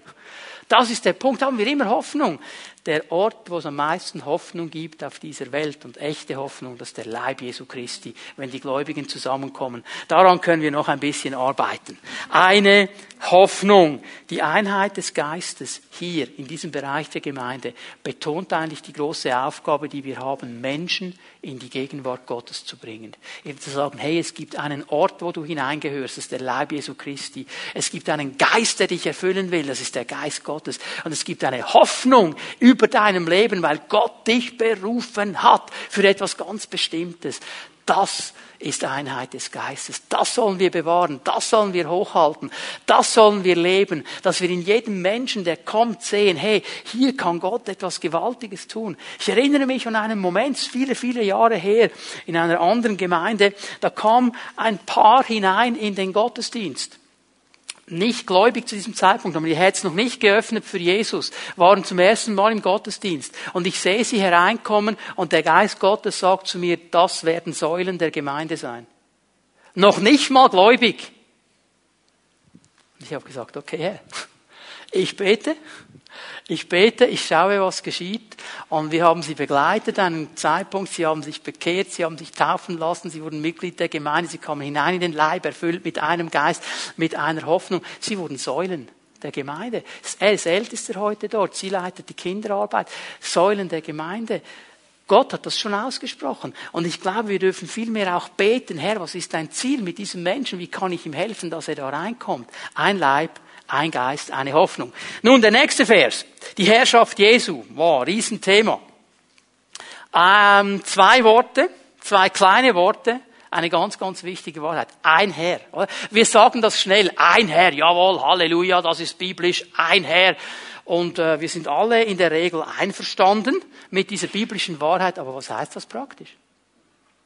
Das ist der Punkt. Da haben wir immer Hoffnung der Ort, wo es am meisten Hoffnung gibt auf dieser Welt und echte Hoffnung, das ist der Leib Jesu Christi, wenn die Gläubigen zusammenkommen. Daran können wir noch ein bisschen arbeiten. Eine Hoffnung, die Einheit des Geistes hier in diesem Bereich der Gemeinde betont eigentlich die große Aufgabe, die wir haben, Menschen in die Gegenwart Gottes zu bringen. Eben zu sagen, hey, es gibt einen Ort, wo du hineingehörst, das ist der Leib Jesu Christi. Es gibt einen Geist, der dich erfüllen will, das ist der Geist Gottes. Und es gibt eine Hoffnung über deinem Leben, weil Gott dich berufen hat für etwas ganz Bestimmtes. Das ist Einheit des Geistes. Das sollen wir bewahren, das sollen wir hochhalten, das sollen wir leben, dass wir in jedem Menschen, der kommt, sehen, hey, hier kann Gott etwas Gewaltiges tun. Ich erinnere mich an einen Moment, viele, viele Jahre her, in einer anderen Gemeinde, da kam ein Paar hinein in den Gottesdienst nicht gläubig zu diesem Zeitpunkt, haben die Herzen noch nicht geöffnet für Jesus, waren zum ersten Mal im Gottesdienst. Und ich sehe sie hereinkommen und der Geist Gottes sagt zu mir, das werden Säulen der Gemeinde sein. Noch nicht mal gläubig. Ich habe gesagt, okay, Herr, ich bete ich bete, ich schaue, was geschieht. Und wir haben sie begleitet an einem Zeitpunkt. Sie haben sich bekehrt, sie haben sich taufen lassen, sie wurden Mitglied der Gemeinde, sie kamen hinein in den Leib, erfüllt mit einem Geist, mit einer Hoffnung. Sie wurden Säulen der Gemeinde. Er ist Ältester heute dort. Sie leitet die Kinderarbeit. Säulen der Gemeinde. Gott hat das schon ausgesprochen. Und ich glaube, wir dürfen vielmehr auch beten, Herr, was ist dein Ziel mit diesem Menschen? Wie kann ich ihm helfen, dass er da reinkommt? Ein Leib, ein Geist, eine Hoffnung. Nun, der nächste Vers. Die Herrschaft Jesu. Wow, Riesenthema. Ähm, zwei Worte, zwei kleine Worte, eine ganz, ganz wichtige Wahrheit. Ein Herr. Wir sagen das schnell. Ein Herr. Jawohl, Halleluja, das ist biblisch. Ein Herr. Und äh, wir sind alle in der Regel einverstanden mit dieser biblischen Wahrheit. Aber was heißt das praktisch?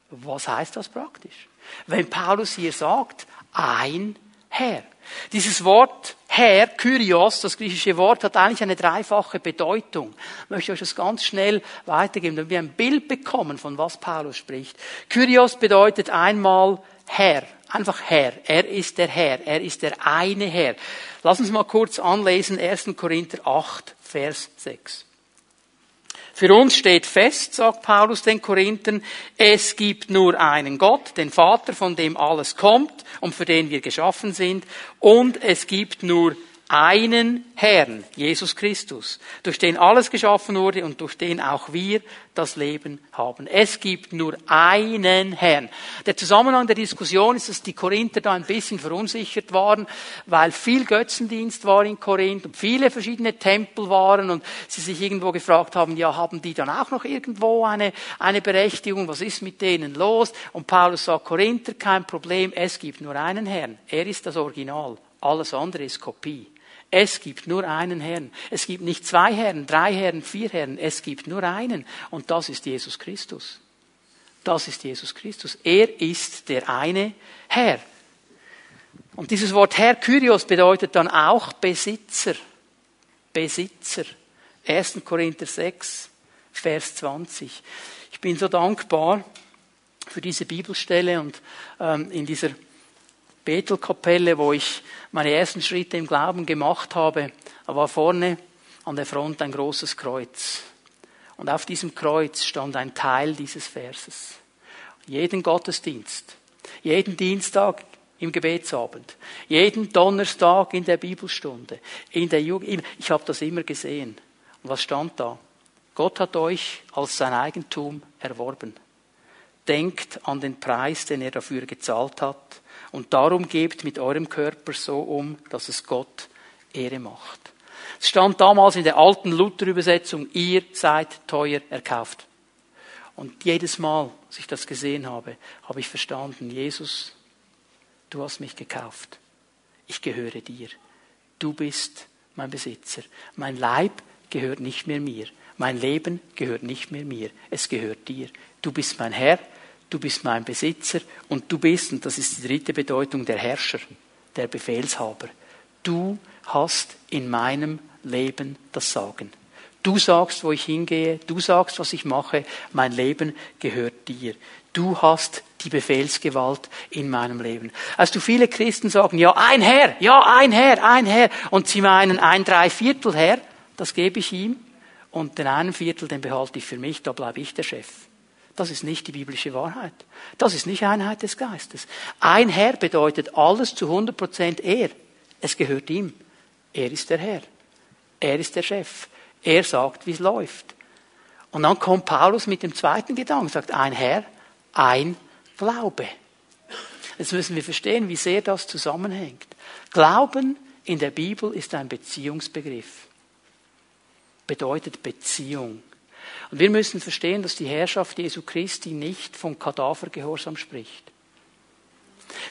Was heißt das praktisch? Wenn Paulus hier sagt, ein Herr. Dieses Wort Herr, Kyrios, das griechische Wort, hat eigentlich eine dreifache Bedeutung. Ich möchte euch das ganz schnell weitergeben, damit wir ein Bild bekommen, von was Paulus spricht. Kyrios bedeutet einmal Herr, einfach Herr. Er ist der Herr, er ist der eine Herr. Lass uns mal kurz anlesen, 1. Korinther 8, Vers 6. Für uns steht fest, sagt Paulus den Korinthern, es gibt nur einen Gott, den Vater, von dem alles kommt und für den wir geschaffen sind, und es gibt nur einen Herrn, Jesus Christus, durch den alles geschaffen wurde und durch den auch wir das Leben haben. Es gibt nur einen Herrn. Der Zusammenhang der Diskussion ist, dass die Korinther da ein bisschen verunsichert waren, weil viel Götzendienst war in Korinth und viele verschiedene Tempel waren und sie sich irgendwo gefragt haben, ja, haben die dann auch noch irgendwo eine, eine Berechtigung? Was ist mit denen los? Und Paulus sagt, Korinther, kein Problem, es gibt nur einen Herrn. Er ist das Original. Alles andere ist Kopie. Es gibt nur einen Herrn. Es gibt nicht zwei Herren, drei Herren, vier Herren. Es gibt nur einen. Und das ist Jesus Christus. Das ist Jesus Christus. Er ist der eine Herr. Und dieses Wort Herr, Kyrios, bedeutet dann auch Besitzer. Besitzer. 1. Korinther 6, Vers 20. Ich bin so dankbar für diese Bibelstelle und ähm, in dieser Bethelkapelle, wo ich meine ersten Schritte im Glauben gemacht habe, war vorne an der Front ein großes Kreuz. Und auf diesem Kreuz stand ein Teil dieses Verses. Jeden Gottesdienst, jeden Dienstag im Gebetsabend, jeden Donnerstag in der Bibelstunde, in der Jugend, ich habe das immer gesehen. Und was stand da? Gott hat euch als sein Eigentum erworben. denkt an den Preis, den er dafür gezahlt hat. Und darum gebt mit eurem Körper so um, dass es Gott Ehre macht. Es stand damals in der alten Luther-Übersetzung, ihr seid teuer erkauft. Und jedes Mal, als ich das gesehen habe, habe ich verstanden, Jesus, du hast mich gekauft. Ich gehöre dir. Du bist mein Besitzer. Mein Leib gehört nicht mehr mir. Mein Leben gehört nicht mehr mir. Es gehört dir. Du bist mein Herr, du bist mein Besitzer und du bist, und das ist die dritte Bedeutung, der Herrscher, der Befehlshaber. Du hast in meinem Leben das Sagen. Du sagst, wo ich hingehe, du sagst, was ich mache, mein Leben gehört dir. Du hast die Befehlsgewalt in meinem Leben. Als du viele Christen sagen, ja, ein Herr, ja, ein Herr, ein Herr, und sie meinen ein Dreiviertel Herr, das gebe ich ihm, und den einen Viertel, den behalte ich für mich, da bleibe ich der Chef. Das ist nicht die biblische Wahrheit. Das ist nicht Einheit des Geistes. Ein Herr bedeutet alles zu 100 Prozent er. Es gehört ihm. Er ist der Herr. Er ist der Chef. Er sagt, wie es läuft. Und dann kommt Paulus mit dem zweiten Gedanken, sagt ein Herr, ein Glaube. Jetzt müssen wir verstehen, wie sehr das zusammenhängt. Glauben in der Bibel ist ein Beziehungsbegriff. Bedeutet Beziehung. Und wir müssen verstehen, dass die Herrschaft Jesu Christi nicht vom Kadavergehorsam spricht.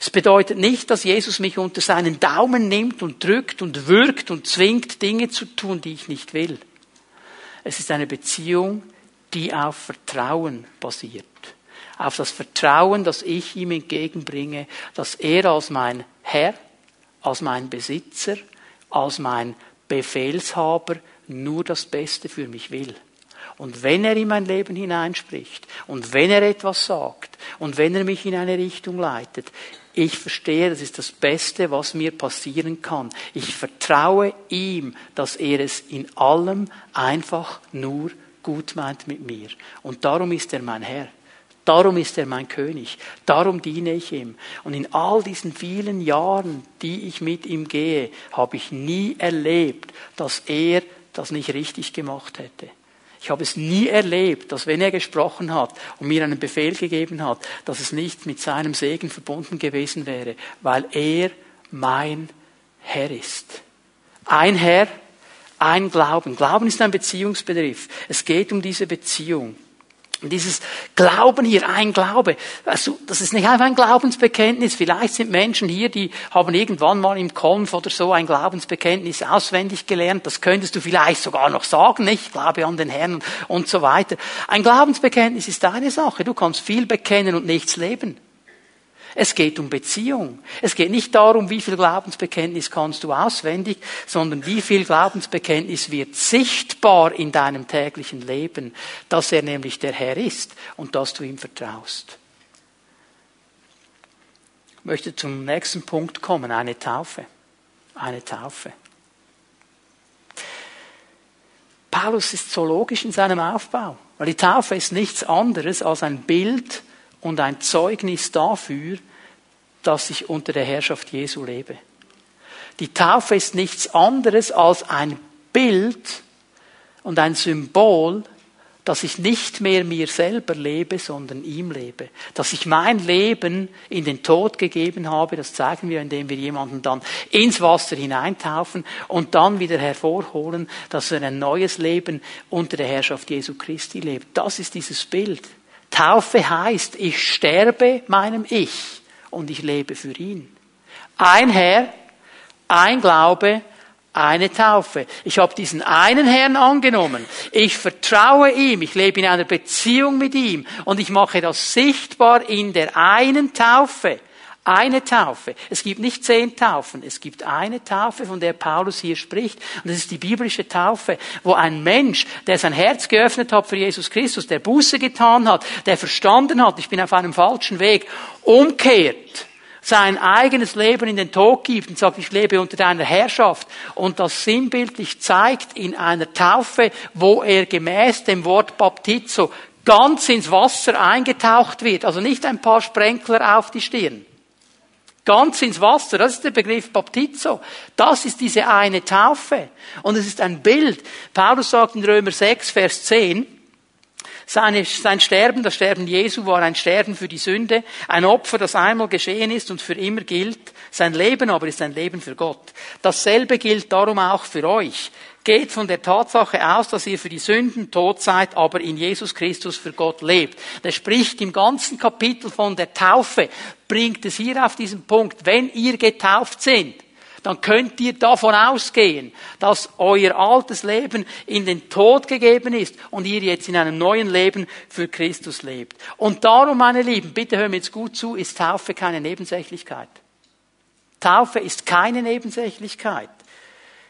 Es bedeutet nicht, dass Jesus mich unter seinen Daumen nimmt und drückt und wirkt und zwingt, Dinge zu tun, die ich nicht will. Es ist eine Beziehung, die auf Vertrauen basiert. Auf das Vertrauen, das ich ihm entgegenbringe, dass er als mein Herr, als mein Besitzer, als mein Befehlshaber nur das Beste für mich will. Und wenn er in mein Leben hineinspricht und wenn er etwas sagt und wenn er mich in eine Richtung leitet, ich verstehe, das ist das Beste, was mir passieren kann. Ich vertraue ihm, dass er es in allem einfach nur gut meint mit mir. Und darum ist er mein Herr. Darum ist er mein König. Darum diene ich ihm. Und in all diesen vielen Jahren, die ich mit ihm gehe, habe ich nie erlebt, dass er das nicht richtig gemacht hätte. Ich habe es nie erlebt, dass wenn er gesprochen hat und mir einen Befehl gegeben hat, dass es nicht mit seinem Segen verbunden gewesen wäre, weil er mein Herr ist. Ein Herr, ein Glauben. Glauben ist ein Beziehungsbegriff. Es geht um diese Beziehung. Dieses Glauben hier, ein Glaube, also, das ist nicht einfach ein Glaubensbekenntnis. Vielleicht sind Menschen hier, die haben irgendwann mal im Konf oder so ein Glaubensbekenntnis auswendig gelernt. Das könntest du vielleicht sogar noch sagen, nicht? Ich glaube an den Herrn und so weiter. Ein Glaubensbekenntnis ist eine Sache. Du kannst viel bekennen und nichts leben. Es geht um Beziehung. Es geht nicht darum, wie viel Glaubensbekenntnis kannst du auswendig, sondern wie viel Glaubensbekenntnis wird sichtbar in deinem täglichen Leben, dass er nämlich der Herr ist und dass du ihm vertraust. Ich möchte zum nächsten Punkt kommen, eine Taufe. Eine Taufe. Paulus ist so logisch in seinem Aufbau, weil die Taufe ist nichts anderes als ein Bild und ein Zeugnis dafür, dass ich unter der Herrschaft Jesu lebe. Die Taufe ist nichts anderes als ein Bild und ein Symbol, dass ich nicht mehr mir selber lebe, sondern ihm lebe. Dass ich mein Leben in den Tod gegeben habe, das zeigen wir, indem wir jemanden dann ins Wasser hineintaufen und dann wieder hervorholen, dass er ein neues Leben unter der Herrschaft Jesu Christi lebt. Das ist dieses Bild. Taufe heißt, ich sterbe meinem Ich und ich lebe für ihn. Ein Herr, ein Glaube, eine Taufe. Ich habe diesen einen Herrn angenommen. Ich vertraue ihm. Ich lebe in einer Beziehung mit ihm. Und ich mache das sichtbar in der einen Taufe. Eine Taufe. Es gibt nicht zehn Taufen. Es gibt eine Taufe, von der Paulus hier spricht. Und das ist die biblische Taufe, wo ein Mensch, der sein Herz geöffnet hat für Jesus Christus, der Buße getan hat, der verstanden hat, ich bin auf einem falschen Weg, umkehrt sein eigenes Leben in den Tod gibt und sagt, ich lebe unter deiner Herrschaft und das sinnbildlich zeigt in einer Taufe, wo er gemäß dem Wort Baptizo ganz ins Wasser eingetaucht wird, also nicht ein paar Sprenkler auf die Stirn Ganz ins Wasser, das ist der Begriff Baptizo. Das ist diese eine Taufe. Und es ist ein Bild. Paulus sagt in Römer 6, Vers 10, Seine, sein Sterben, das Sterben Jesu war ein Sterben für die Sünde, ein Opfer, das einmal geschehen ist und für immer gilt. Sein Leben aber ist ein Leben für Gott. Dasselbe gilt darum auch für euch. Geht von der Tatsache aus, dass ihr für die Sünden tot seid, aber in Jesus Christus für Gott lebt. Der spricht im ganzen Kapitel von der Taufe, bringt es hier auf diesen Punkt. Wenn ihr getauft sind, dann könnt ihr davon ausgehen, dass euer altes Leben in den Tod gegeben ist und ihr jetzt in einem neuen Leben für Christus lebt. Und darum, meine Lieben, bitte hören wir jetzt gut zu, ist Taufe keine Nebensächlichkeit. Taufe ist keine Nebensächlichkeit.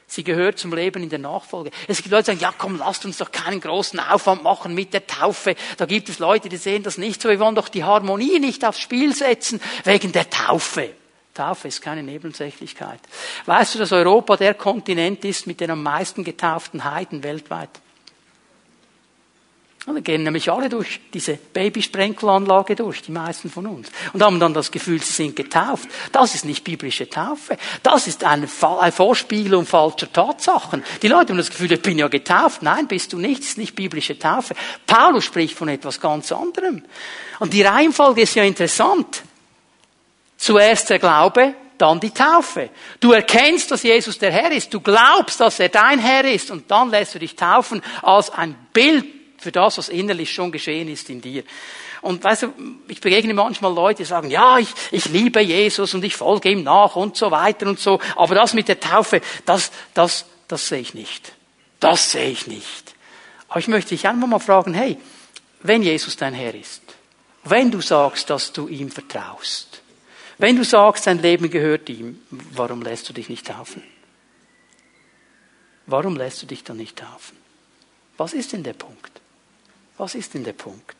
Sie gehört zum Leben in der Nachfolge. Es gibt Leute, die sagen, ja komm, lasst uns doch keinen großen Aufwand machen mit der Taufe. Da gibt es Leute, die sehen das nicht so. Wir wollen doch die Harmonie nicht aufs Spiel setzen wegen der Taufe. Taufe ist keine Nebensächlichkeit. Weißt du, dass Europa der Kontinent ist mit den am meisten getauften Heiden weltweit? Dann gehen nämlich alle durch diese Babysprenkelanlage durch, die meisten von uns. Und haben dann das Gefühl, sie sind getauft. Das ist nicht biblische Taufe. Das ist eine Vorspiegelung falscher Tatsachen. Die Leute haben das Gefühl, ich bin ja getauft. Nein, bist du nicht. Das ist nicht biblische Taufe. Paulus spricht von etwas ganz anderem. Und die Reihenfolge ist ja interessant. Zuerst der Glaube, dann die Taufe. Du erkennst, dass Jesus der Herr ist, du glaubst, dass er dein Herr ist und dann lässt du dich taufen als ein Bild für das, was innerlich schon geschehen ist in dir. Und weißt du, ich begegne manchmal Leute, die sagen, ja, ich, ich liebe Jesus und ich folge ihm nach und so weiter und so, aber das mit der Taufe, das, das, das sehe ich nicht. Das sehe ich nicht. Aber ich möchte dich einfach mal fragen, hey, wenn Jesus dein Herr ist, wenn du sagst, dass du ihm vertraust, wenn du sagst, dein Leben gehört ihm, warum lässt du dich nicht taufen? Warum lässt du dich dann nicht taufen? Was ist denn der Punkt? Was ist denn der Punkt?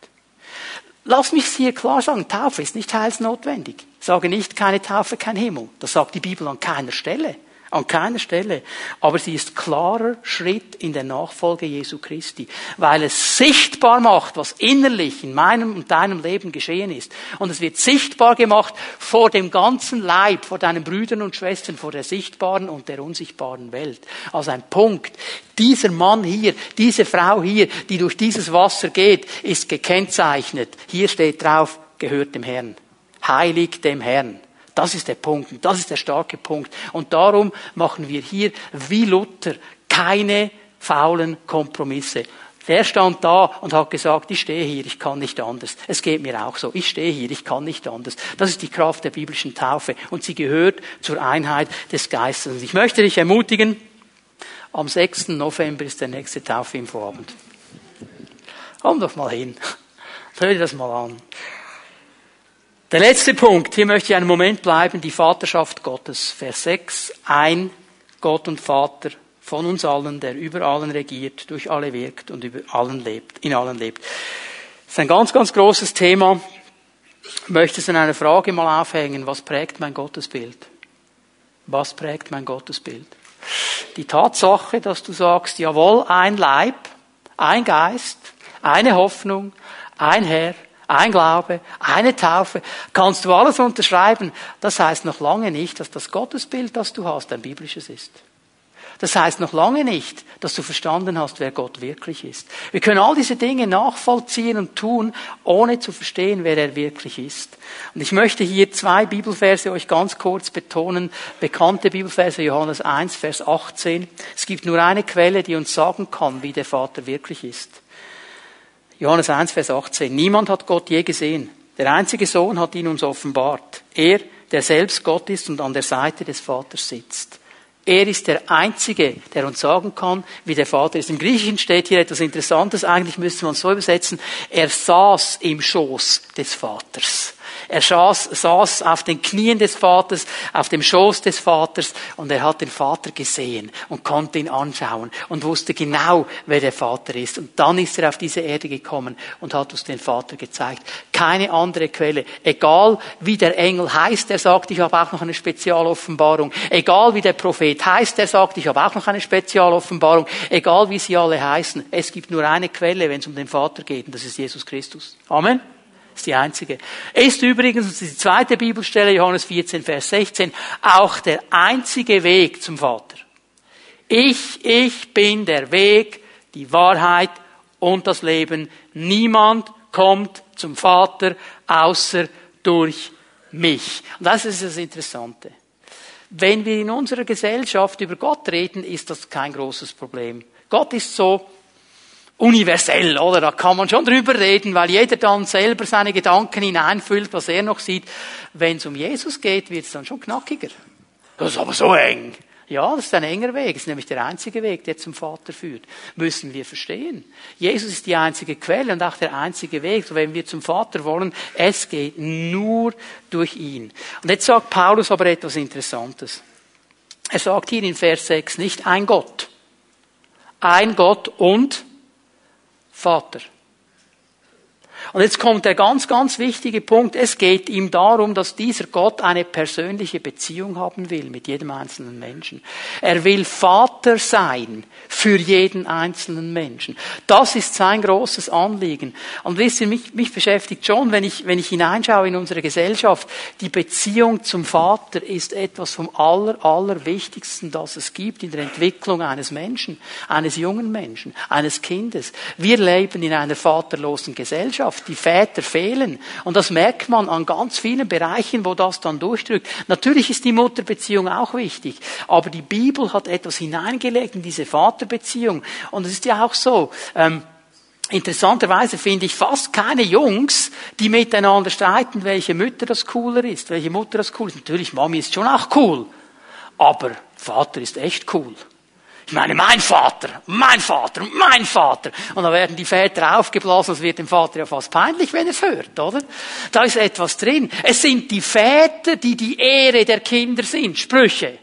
Lass mich hier klar sagen, Taufe ist nicht heilsnotwendig. Sage nicht, keine Taufe, kein Himmel. Das sagt die Bibel an keiner Stelle. An keiner Stelle. Aber sie ist klarer Schritt in der Nachfolge Jesu Christi, weil es sichtbar macht, was innerlich in meinem und deinem Leben geschehen ist. Und es wird sichtbar gemacht vor dem ganzen Leib, vor deinen Brüdern und Schwestern, vor der sichtbaren und der unsichtbaren Welt. Also ein Punkt. Dieser Mann hier, diese Frau hier, die durch dieses Wasser geht, ist gekennzeichnet. Hier steht drauf, gehört dem Herrn. Heilig dem Herrn. Das ist der Punkt. Das ist der starke Punkt. Und darum machen wir hier wie Luther keine faulen Kompromisse. Der stand da und hat gesagt, ich stehe hier, ich kann nicht anders. Es geht mir auch so. Ich stehe hier, ich kann nicht anders. Das ist die Kraft der biblischen Taufe und sie gehört zur Einheit des Geistes. Und ich möchte dich ermutigen, am 6. November ist der nächste Taufinfoabend. Komm doch mal hin. Hör dir das mal an. Der letzte Punkt, hier möchte ich einen Moment bleiben, die Vaterschaft Gottes. Vers 6, ein Gott und Vater von uns allen, der über allen regiert, durch alle wirkt und über allen lebt, in allen lebt. Das ist ein ganz, ganz großes Thema. Ich möchte es in einer Frage mal aufhängen. Was prägt mein Gottesbild? Was prägt mein Gottesbild? Die Tatsache, dass du sagst, jawohl, ein Leib, ein Geist, eine Hoffnung, ein Herr, ein Glaube, eine Taufe, kannst du alles unterschreiben. Das heißt noch lange nicht, dass das Gottesbild, das du hast, ein biblisches ist. Das heißt noch lange nicht, dass du verstanden hast, wer Gott wirklich ist. Wir können all diese Dinge nachvollziehen und tun, ohne zu verstehen, wer er wirklich ist. Und ich möchte hier zwei Bibelverse euch ganz kurz betonen. Bekannte Bibelverse, Johannes 1, Vers 18. Es gibt nur eine Quelle, die uns sagen kann, wie der Vater wirklich ist. Johannes 1, Vers 18. Niemand hat Gott je gesehen. Der einzige Sohn hat ihn uns offenbart. Er, der selbst Gott ist und an der Seite des Vaters sitzt. Er ist der Einzige, der uns sagen kann, wie der Vater ist. Im Griechischen steht hier etwas Interessantes. Eigentlich müsste man es so übersetzen. Er saß im Schoß des Vaters. Er saß, saß auf den Knien des Vaters, auf dem Schoß des Vaters und er hat den Vater gesehen und konnte ihn anschauen und wusste genau, wer der Vater ist. Und dann ist er auf diese Erde gekommen und hat uns den Vater gezeigt. Keine andere Quelle. Egal wie der Engel heißt, der sagt, ich habe auch noch eine Spezialoffenbarung. Egal wie der Prophet heißt, der sagt, ich habe auch noch eine Spezialoffenbarung. Egal wie sie alle heißen. Es gibt nur eine Quelle, wenn es um den Vater geht und das ist Jesus Christus. Amen. Das ist die einzige. Ist übrigens, das ist die zweite Bibelstelle, Johannes 14, Vers 16, auch der einzige Weg zum Vater. Ich, ich bin der Weg, die Wahrheit und das Leben. Niemand kommt zum Vater außer durch mich. Und das ist das Interessante. Wenn wir in unserer Gesellschaft über Gott reden, ist das kein großes Problem. Gott ist so universell, oder? Da kann man schon drüber reden, weil jeder dann selber seine Gedanken hineinfüllt, was er noch sieht. Wenn es um Jesus geht, wird es dann schon knackiger. Das ist aber so eng. Ja, das ist ein enger Weg. Das ist nämlich der einzige Weg, der zum Vater führt. Müssen wir verstehen. Jesus ist die einzige Quelle und auch der einzige Weg. Wenn wir zum Vater wollen, es geht nur durch ihn. Und jetzt sagt Paulus aber etwas Interessantes. Er sagt hier in Vers 6 nicht ein Gott. Ein Gott und Vater. Und jetzt kommt der ganz, ganz wichtige Punkt. Es geht ihm darum, dass dieser Gott eine persönliche Beziehung haben will mit jedem einzelnen Menschen. Er will Vater sein für jeden einzelnen Menschen. Das ist sein großes Anliegen. Und wisst ihr, mich, mich beschäftigt schon, wenn ich, wenn ich hineinschaue in unsere Gesellschaft, die Beziehung zum Vater ist etwas vom aller, allerwichtigsten, das es gibt in der Entwicklung eines Menschen, eines jungen Menschen, eines Kindes. Wir leben in einer vaterlosen Gesellschaft. Gesellschaft. Die Väter fehlen. Und das merkt man an ganz vielen Bereichen, wo das dann durchdrückt. Natürlich ist die Mutterbeziehung auch wichtig. Aber die Bibel hat etwas hineingelegt in diese Vaterbeziehung. Und es ist ja auch so, ähm, Interessanterweise finde ich fast keine Jungs, die miteinander streiten, welche Mutter das cooler ist, welche Mutter das cool ist. Natürlich, Mami ist schon auch cool. Aber Vater ist echt cool. Ich meine, mein Vater, mein Vater, mein Vater. Und dann werden die Väter aufgeblasen, es wird dem Vater ja fast peinlich, wenn er es hört, oder? Da ist etwas drin. Es sind die Väter, die die Ehre der Kinder sind. Sprüche.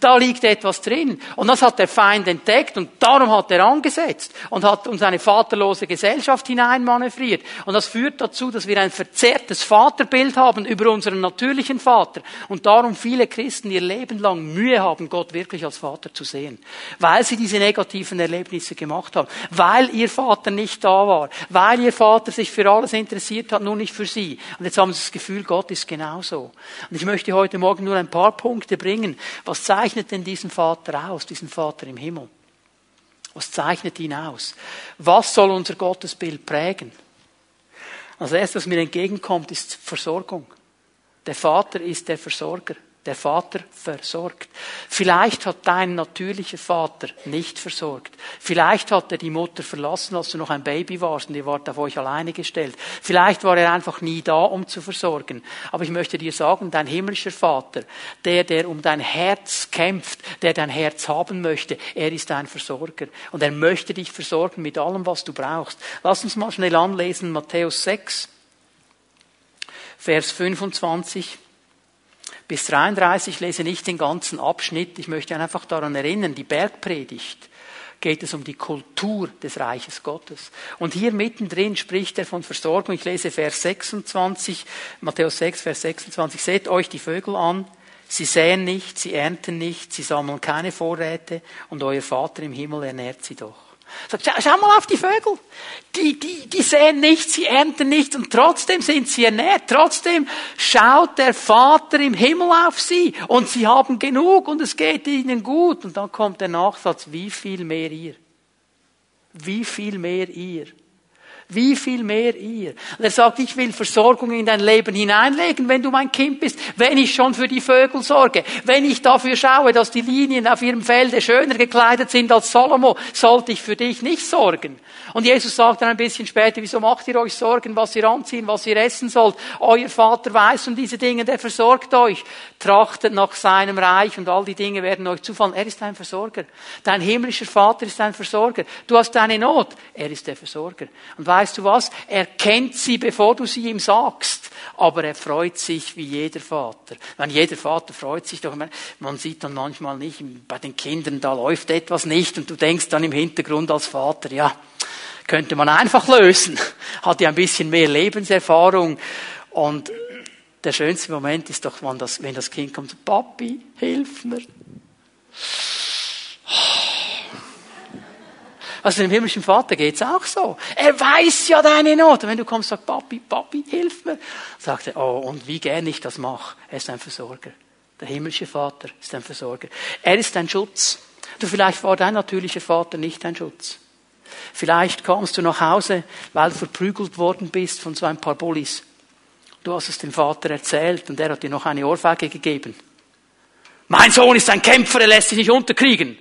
Da liegt etwas drin. Und das hat der Feind entdeckt und darum hat er angesetzt und hat uns eine vaterlose Gesellschaft hineinmanövriert. Und das führt dazu, dass wir ein verzerrtes Vaterbild haben über unseren natürlichen Vater. Und darum viele Christen ihr Leben lang Mühe haben, Gott wirklich als Vater zu sehen. Weil sie diese negativen Erlebnisse gemacht haben. Weil ihr Vater nicht da war. Weil ihr Vater sich für alles interessiert hat, nur nicht für sie. Und jetzt haben sie das Gefühl, Gott ist genauso. Und ich möchte heute Morgen nur ein paar Punkte bringen, was zeigt, zeichnet denn diesen Vater aus, diesen Vater im Himmel? Was zeichnet ihn aus? Was soll unser Gottesbild prägen? Als erstes, was mir entgegenkommt, ist Versorgung. Der Vater ist der Versorger. Der Vater versorgt. Vielleicht hat dein natürlicher Vater nicht versorgt. Vielleicht hat er die Mutter verlassen, als du noch ein Baby warst und ihr wart auf euch alleine gestellt. Vielleicht war er einfach nie da, um zu versorgen. Aber ich möchte dir sagen, dein himmlischer Vater, der, der um dein Herz kämpft, der dein Herz haben möchte, er ist dein Versorger. Und er möchte dich versorgen mit allem, was du brauchst. Lass uns mal schnell anlesen, Matthäus 6, Vers 25 bis 33, ich lese nicht den ganzen Abschnitt, ich möchte einfach daran erinnern, die Bergpredigt geht es um die Kultur des Reiches Gottes. Und hier mittendrin spricht er von Versorgung. Ich lese Vers 26, Matthäus 6, Vers 26. Seht euch die Vögel an. Sie säen nicht, sie ernten nicht, sie sammeln keine Vorräte und euer Vater im Himmel ernährt sie doch. Sagt, schau, schau mal auf die Vögel. Die, die, die sehen nichts, sie ernten nichts und trotzdem sind sie ernährt. Trotzdem schaut der Vater im Himmel auf sie und sie haben genug und es geht ihnen gut. Und dann kommt der Nachsatz, wie viel mehr ihr? Wie viel mehr ihr? Wie viel mehr ihr? Und er sagt, ich will Versorgung in dein Leben hineinlegen, wenn du mein Kind bist, wenn ich schon für die Vögel sorge, wenn ich dafür schaue, dass die Linien auf ihrem Felde schöner gekleidet sind als Salomo, sollte ich für dich nicht sorgen. Und Jesus sagt dann ein bisschen später, wieso macht ihr euch Sorgen, was ihr anziehen, was ihr essen sollt? Euer Vater weiß um diese Dinge, der versorgt euch. Trachtet nach seinem Reich und all die Dinge werden euch zufallen. Er ist ein Versorger. Dein himmlischer Vater ist ein Versorger. Du hast deine Not. Er ist der Versorger. Und weißt du was? Er kennt sie, bevor du sie ihm sagst. Aber er freut sich wie jeder Vater. Wenn jeder Vater freut sich doch. Man sieht dann manchmal nicht, bei den Kindern, da läuft etwas nicht und du denkst dann im Hintergrund als Vater, ja, könnte man einfach lösen. Hat ja ein bisschen mehr Lebenserfahrung und der schönste Moment ist doch, wenn das, wenn das Kind kommt, Papi, hilf mir. Also dem himmlischen Vater geht's auch so. Er weiß ja deine Not. Und wenn du kommst und sagst, Papi, Papi, hilf mir, sagt er, oh, und wie gern ich das mache. Er ist ein Versorger. Der himmlische Vater ist ein Versorger. Er ist ein Schutz. Du, vielleicht war dein natürlicher Vater nicht ein Schutz. Vielleicht kommst du nach Hause, weil du verprügelt worden bist von so ein paar Bullis. Du hast es dem Vater erzählt und er hat dir noch eine Ohrfeige gegeben. Mein Sohn ist ein Kämpfer, er lässt sich nicht unterkriegen.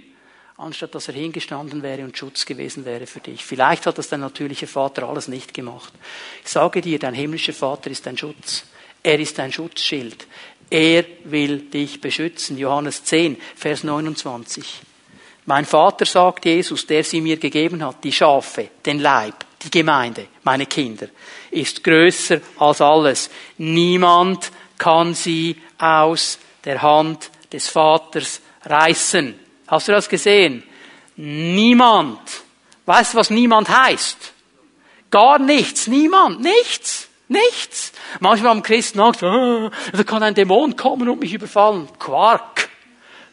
Anstatt dass er hingestanden wäre und Schutz gewesen wäre für dich. Vielleicht hat das dein natürlicher Vater alles nicht gemacht. Ich sage dir, dein himmlischer Vater ist dein Schutz. Er ist dein Schutzschild. Er will dich beschützen. Johannes 10, Vers 29. Mein Vater sagt Jesus, der sie mir gegeben hat, die Schafe, den Leib, die Gemeinde, meine Kinder, ist größer als alles. Niemand kann sie aus der Hand des Vaters reißen. Hast du das gesehen? Niemand. Weißt du, was niemand heißt? Gar nichts. Niemand. Nichts. Nichts. Manchmal haben Christen Angst, oh, da kann ein Dämon kommen und mich überfallen. Quark.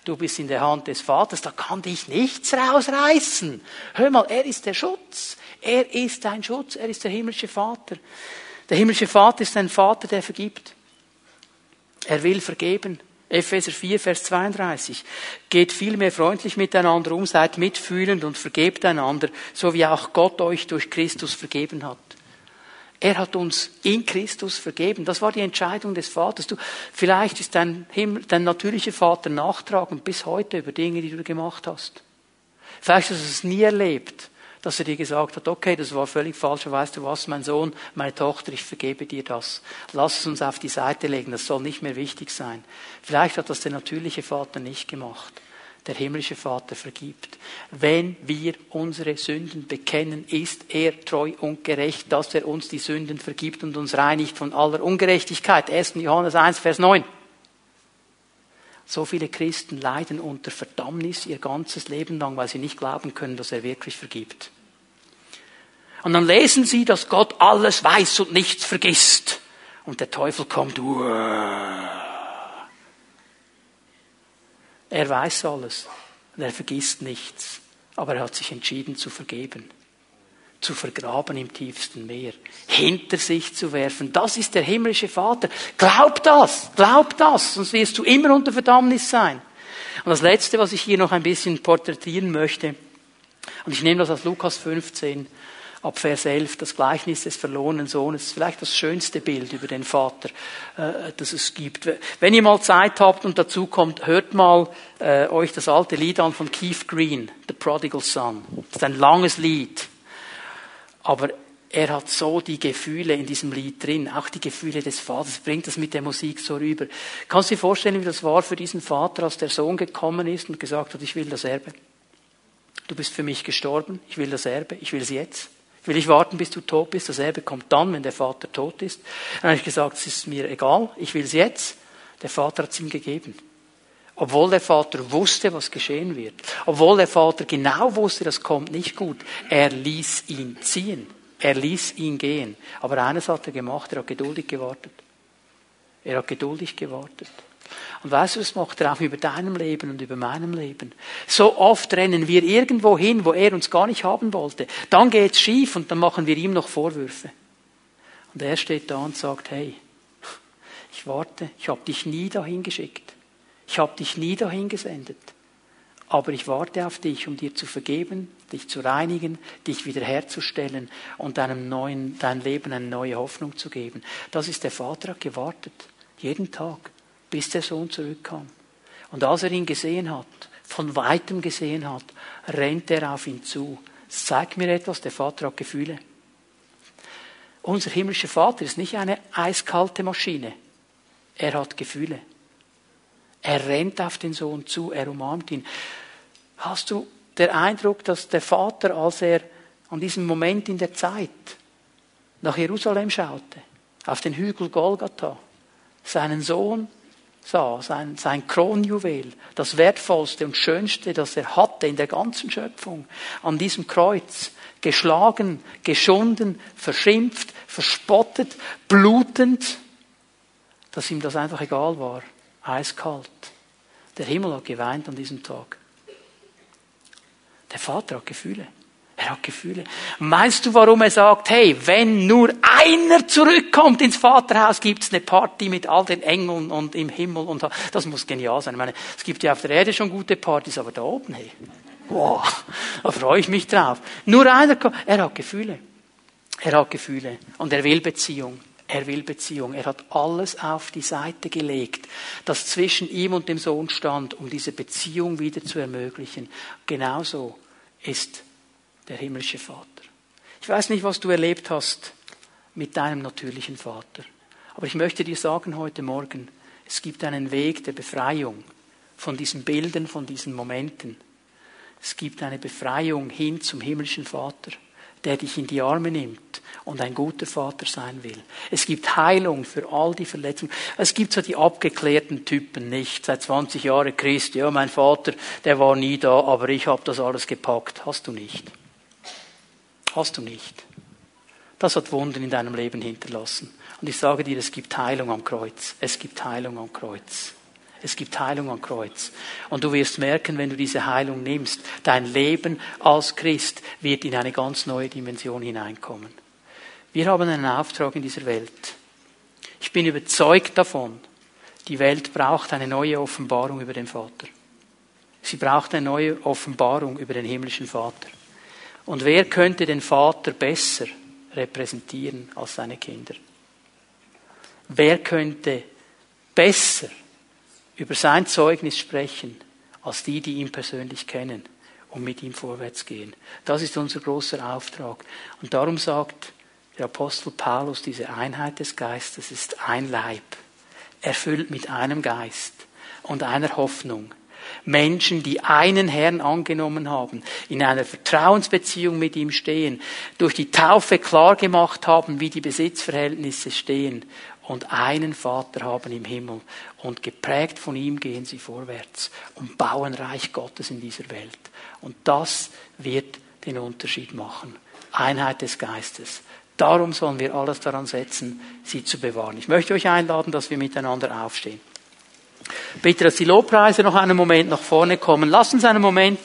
Du bist in der Hand des Vaters, da kann dich nichts rausreißen. Hör mal, er ist der Schutz. Er ist dein Schutz. Er ist der himmlische Vater. Der himmlische Vater ist ein Vater, der vergibt. Er will vergeben. Epheser 4, Vers 32. Geht vielmehr freundlich miteinander um, seid mitfühlend und vergebt einander, so wie auch Gott euch durch Christus vergeben hat. Er hat uns in Christus vergeben. Das war die Entscheidung des Vaters. Du, vielleicht ist dein, Himmel, dein natürlicher Vater nachtragend bis heute über Dinge, die du gemacht hast. Vielleicht hast du es nie erlebt dass er dir gesagt hat, okay, das war völlig falsch, weißt du was, mein Sohn, meine Tochter, ich vergebe dir das. Lass es uns auf die Seite legen, das soll nicht mehr wichtig sein. Vielleicht hat das der natürliche Vater nicht gemacht. Der himmlische Vater vergibt. Wenn wir unsere Sünden bekennen, ist er treu und gerecht, dass er uns die Sünden vergibt und uns reinigt von aller Ungerechtigkeit. 1. Johannes 1, Vers 9. So viele Christen leiden unter Verdammnis ihr ganzes Leben lang, weil sie nicht glauben können, dass er wirklich vergibt. Und dann lesen sie, dass Gott alles weiß und nichts vergisst. Und der Teufel kommt, Uah. er weiß alles und er vergisst nichts, aber er hat sich entschieden zu vergeben zu vergraben im tiefsten Meer, hinter sich zu werfen. Das ist der himmlische Vater. Glaub das, glaub das, sonst wirst du immer unter Verdammnis sein. Und das Letzte, was ich hier noch ein bisschen porträtieren möchte, und ich nehme das aus Lukas 15, ab Vers 11, das Gleichnis des verlorenen Sohnes, vielleicht das schönste Bild über den Vater, äh, das es gibt. Wenn ihr mal Zeit habt und dazu kommt, hört mal äh, euch das alte Lied an von Keith Green, The Prodigal Son. Das ist ein langes Lied. Aber er hat so die Gefühle in diesem Lied drin, auch die Gefühle des Vaters, bringt das mit der Musik so rüber. Kannst du dir vorstellen, wie das war für diesen Vater, als der Sohn gekommen ist und gesagt hat, ich will das Erbe. Du bist für mich gestorben, ich will das Erbe, ich will es jetzt. Ich will nicht warten, bis du tot bist, das Erbe kommt dann, wenn der Vater tot ist. Dann habe ich gesagt, es ist mir egal, ich will es jetzt. Der Vater hat es ihm gegeben. Obwohl der Vater wusste, was geschehen wird. Obwohl der Vater genau wusste, das kommt nicht gut. Er ließ ihn ziehen. Er ließ ihn gehen. Aber eines hat er gemacht, er hat geduldig gewartet. Er hat geduldig gewartet. Und weißt du, was macht er auch über deinem Leben und über meinem Leben? So oft rennen wir irgendwo hin, wo er uns gar nicht haben wollte. Dann geht's schief und dann machen wir ihm noch Vorwürfe. Und er steht da und sagt, hey, ich warte, ich habe dich nie dahin geschickt. Ich habe dich nie dahin gesendet. Aber ich warte auf dich, um dir zu vergeben, dich zu reinigen, dich wiederherzustellen und deinem neuen, dein Leben eine neue Hoffnung zu geben. Das ist der Vater hat gewartet. Jeden Tag, bis der Sohn zurückkam. Und als er ihn gesehen hat, von weitem gesehen hat, rennt er auf ihn zu. Es zeigt mir etwas, der Vater hat Gefühle. Unser himmlischer Vater ist nicht eine eiskalte Maschine. Er hat Gefühle. Er rennt auf den Sohn zu, er umarmt ihn. Hast du den Eindruck, dass der Vater, als er an diesem Moment in der Zeit nach Jerusalem schaute, auf den Hügel Golgatha, seinen Sohn sah, sein, sein Kronjuwel, das wertvollste und schönste, das er hatte in der ganzen Schöpfung, an diesem Kreuz, geschlagen, geschunden, verschimpft, verspottet, blutend, dass ihm das einfach egal war eiskalt. Der Himmel hat geweint an diesem Tag. Der Vater hat Gefühle. Er hat Gefühle. Meinst du, warum er sagt, hey, wenn nur einer zurückkommt ins Vaterhaus, gibt's eine Party mit all den Engeln und im Himmel und das muss genial sein. Ich meine, es gibt ja auf der Erde schon gute Partys, aber da oben, hey. Boah, da freue ich mich drauf. Nur einer, er hat Gefühle. Er hat Gefühle und er will Beziehung. Er will Beziehung. Er hat alles auf die Seite gelegt, das zwischen ihm und dem Sohn stand, um diese Beziehung wieder zu ermöglichen. Genauso ist der himmlische Vater. Ich weiß nicht, was du erlebt hast mit deinem natürlichen Vater. Aber ich möchte dir sagen heute Morgen, es gibt einen Weg der Befreiung von diesen Bildern, von diesen Momenten. Es gibt eine Befreiung hin zum himmlischen Vater, der dich in die Arme nimmt und ein guter Vater sein will. Es gibt Heilung für all die Verletzungen. Es gibt so die abgeklärten Typen nicht. Seit 20 Jahren Christ, ja, mein Vater, der war nie da, aber ich habe das alles gepackt. Hast du nicht. Hast du nicht. Das hat Wunden in deinem Leben hinterlassen. Und ich sage dir, es gibt Heilung am Kreuz. Es gibt Heilung am Kreuz. Es gibt Heilung am Kreuz. Und du wirst merken, wenn du diese Heilung nimmst, dein Leben als Christ wird in eine ganz neue Dimension hineinkommen. Wir haben einen Auftrag in dieser Welt. Ich bin überzeugt davon, die Welt braucht eine neue Offenbarung über den Vater. Sie braucht eine neue Offenbarung über den himmlischen Vater. Und wer könnte den Vater besser repräsentieren als seine Kinder? Wer könnte besser über sein Zeugnis sprechen als die, die ihn persönlich kennen und mit ihm vorwärts gehen? Das ist unser großer Auftrag. Und darum sagt der Apostel Paulus, diese Einheit des Geistes ist ein Leib, erfüllt mit einem Geist und einer Hoffnung. Menschen, die einen Herrn angenommen haben, in einer Vertrauensbeziehung mit ihm stehen, durch die Taufe klar gemacht haben, wie die Besitzverhältnisse stehen und einen Vater haben im Himmel und geprägt von ihm gehen sie vorwärts und bauen Reich Gottes in dieser Welt. Und das wird den Unterschied machen. Einheit des Geistes. Darum sollen wir alles daran setzen, sie zu bewahren. Ich möchte euch einladen, dass wir miteinander aufstehen. Bitte, dass die Lobpreise noch einen Moment nach vorne kommen. Lass uns einen Moment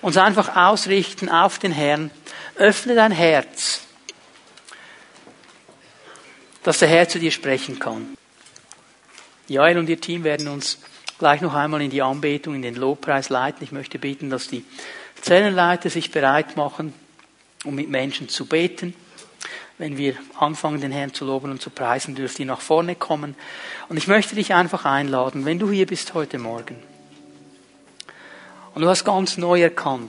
uns einfach ausrichten auf den Herrn. Öffne dein Herz dass der Herr zu dir sprechen kann. Joel und ihr Team werden uns gleich noch einmal in die Anbetung, in den Lobpreis leiten. Ich möchte bitten, dass die Zellenleiter sich bereit machen, um mit Menschen zu beten. Wenn wir anfangen, den Herrn zu loben und zu preisen, dürft ihr nach vorne kommen. Und ich möchte dich einfach einladen, wenn du hier bist heute Morgen und du hast ganz neu erkannt,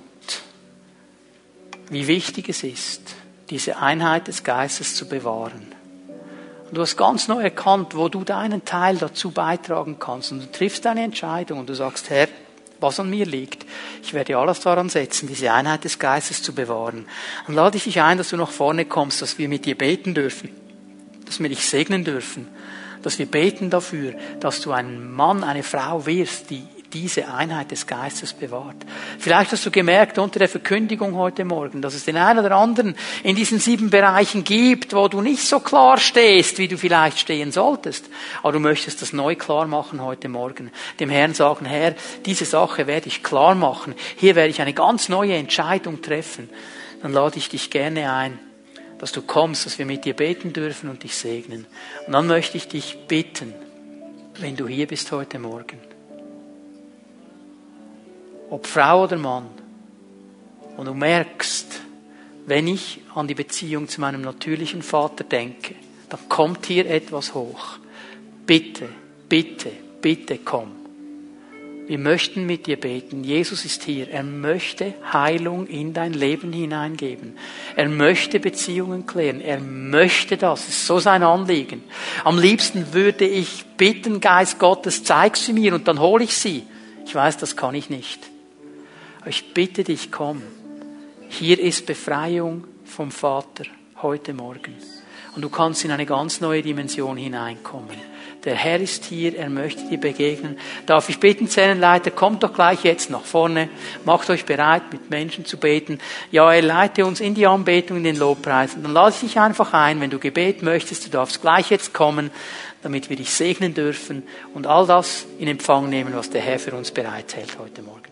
wie wichtig es ist, diese Einheit des Geistes zu bewahren und du hast ganz neu erkannt, wo du deinen Teil dazu beitragen kannst. Und du triffst eine Entscheidung und du sagst, Herr, was an mir liegt. Ich werde alles daran setzen, diese Einheit des Geistes zu bewahren. Dann lade ich dich ein, dass du nach vorne kommst, dass wir mit dir beten dürfen, dass wir dich segnen dürfen, dass wir beten dafür, dass du ein Mann, eine Frau wirst, die diese Einheit des Geistes bewahrt. Vielleicht hast du gemerkt unter der Verkündigung heute Morgen, dass es den einen oder anderen in diesen sieben Bereichen gibt, wo du nicht so klar stehst, wie du vielleicht stehen solltest. Aber du möchtest das neu klar machen heute Morgen. Dem Herrn sagen, Herr, diese Sache werde ich klar machen. Hier werde ich eine ganz neue Entscheidung treffen. Dann lade ich dich gerne ein dass du kommst, dass wir mit dir beten dürfen und dich segnen. Und dann möchte ich dich bitten, wenn du hier bist heute Morgen, ob Frau oder Mann, und du merkst, wenn ich an die Beziehung zu meinem natürlichen Vater denke, dann kommt hier etwas hoch. Bitte, bitte, bitte komm. Wir möchten mit dir beten. Jesus ist hier. Er möchte Heilung in dein Leben hineingeben. Er möchte Beziehungen klären. Er möchte das. Das ist so sein Anliegen. Am liebsten würde ich bitten, Geist Gottes, zeig sie mir und dann hole ich sie. Ich weiß, das kann ich nicht. Ich bitte dich, komm. Hier ist Befreiung vom Vater heute Morgen. Und du kannst in eine ganz neue Dimension hineinkommen. Der Herr ist hier, er möchte dir begegnen. Darf ich beten, Zellenleiter, kommt doch gleich jetzt nach vorne. Macht euch bereit, mit Menschen zu beten. Ja, er leite uns in die Anbetung, in den Lobpreis. Und dann lade ich dich einfach ein, wenn du Gebet möchtest, du darfst gleich jetzt kommen, damit wir dich segnen dürfen und all das in Empfang nehmen, was der Herr für uns bereithält heute Morgen.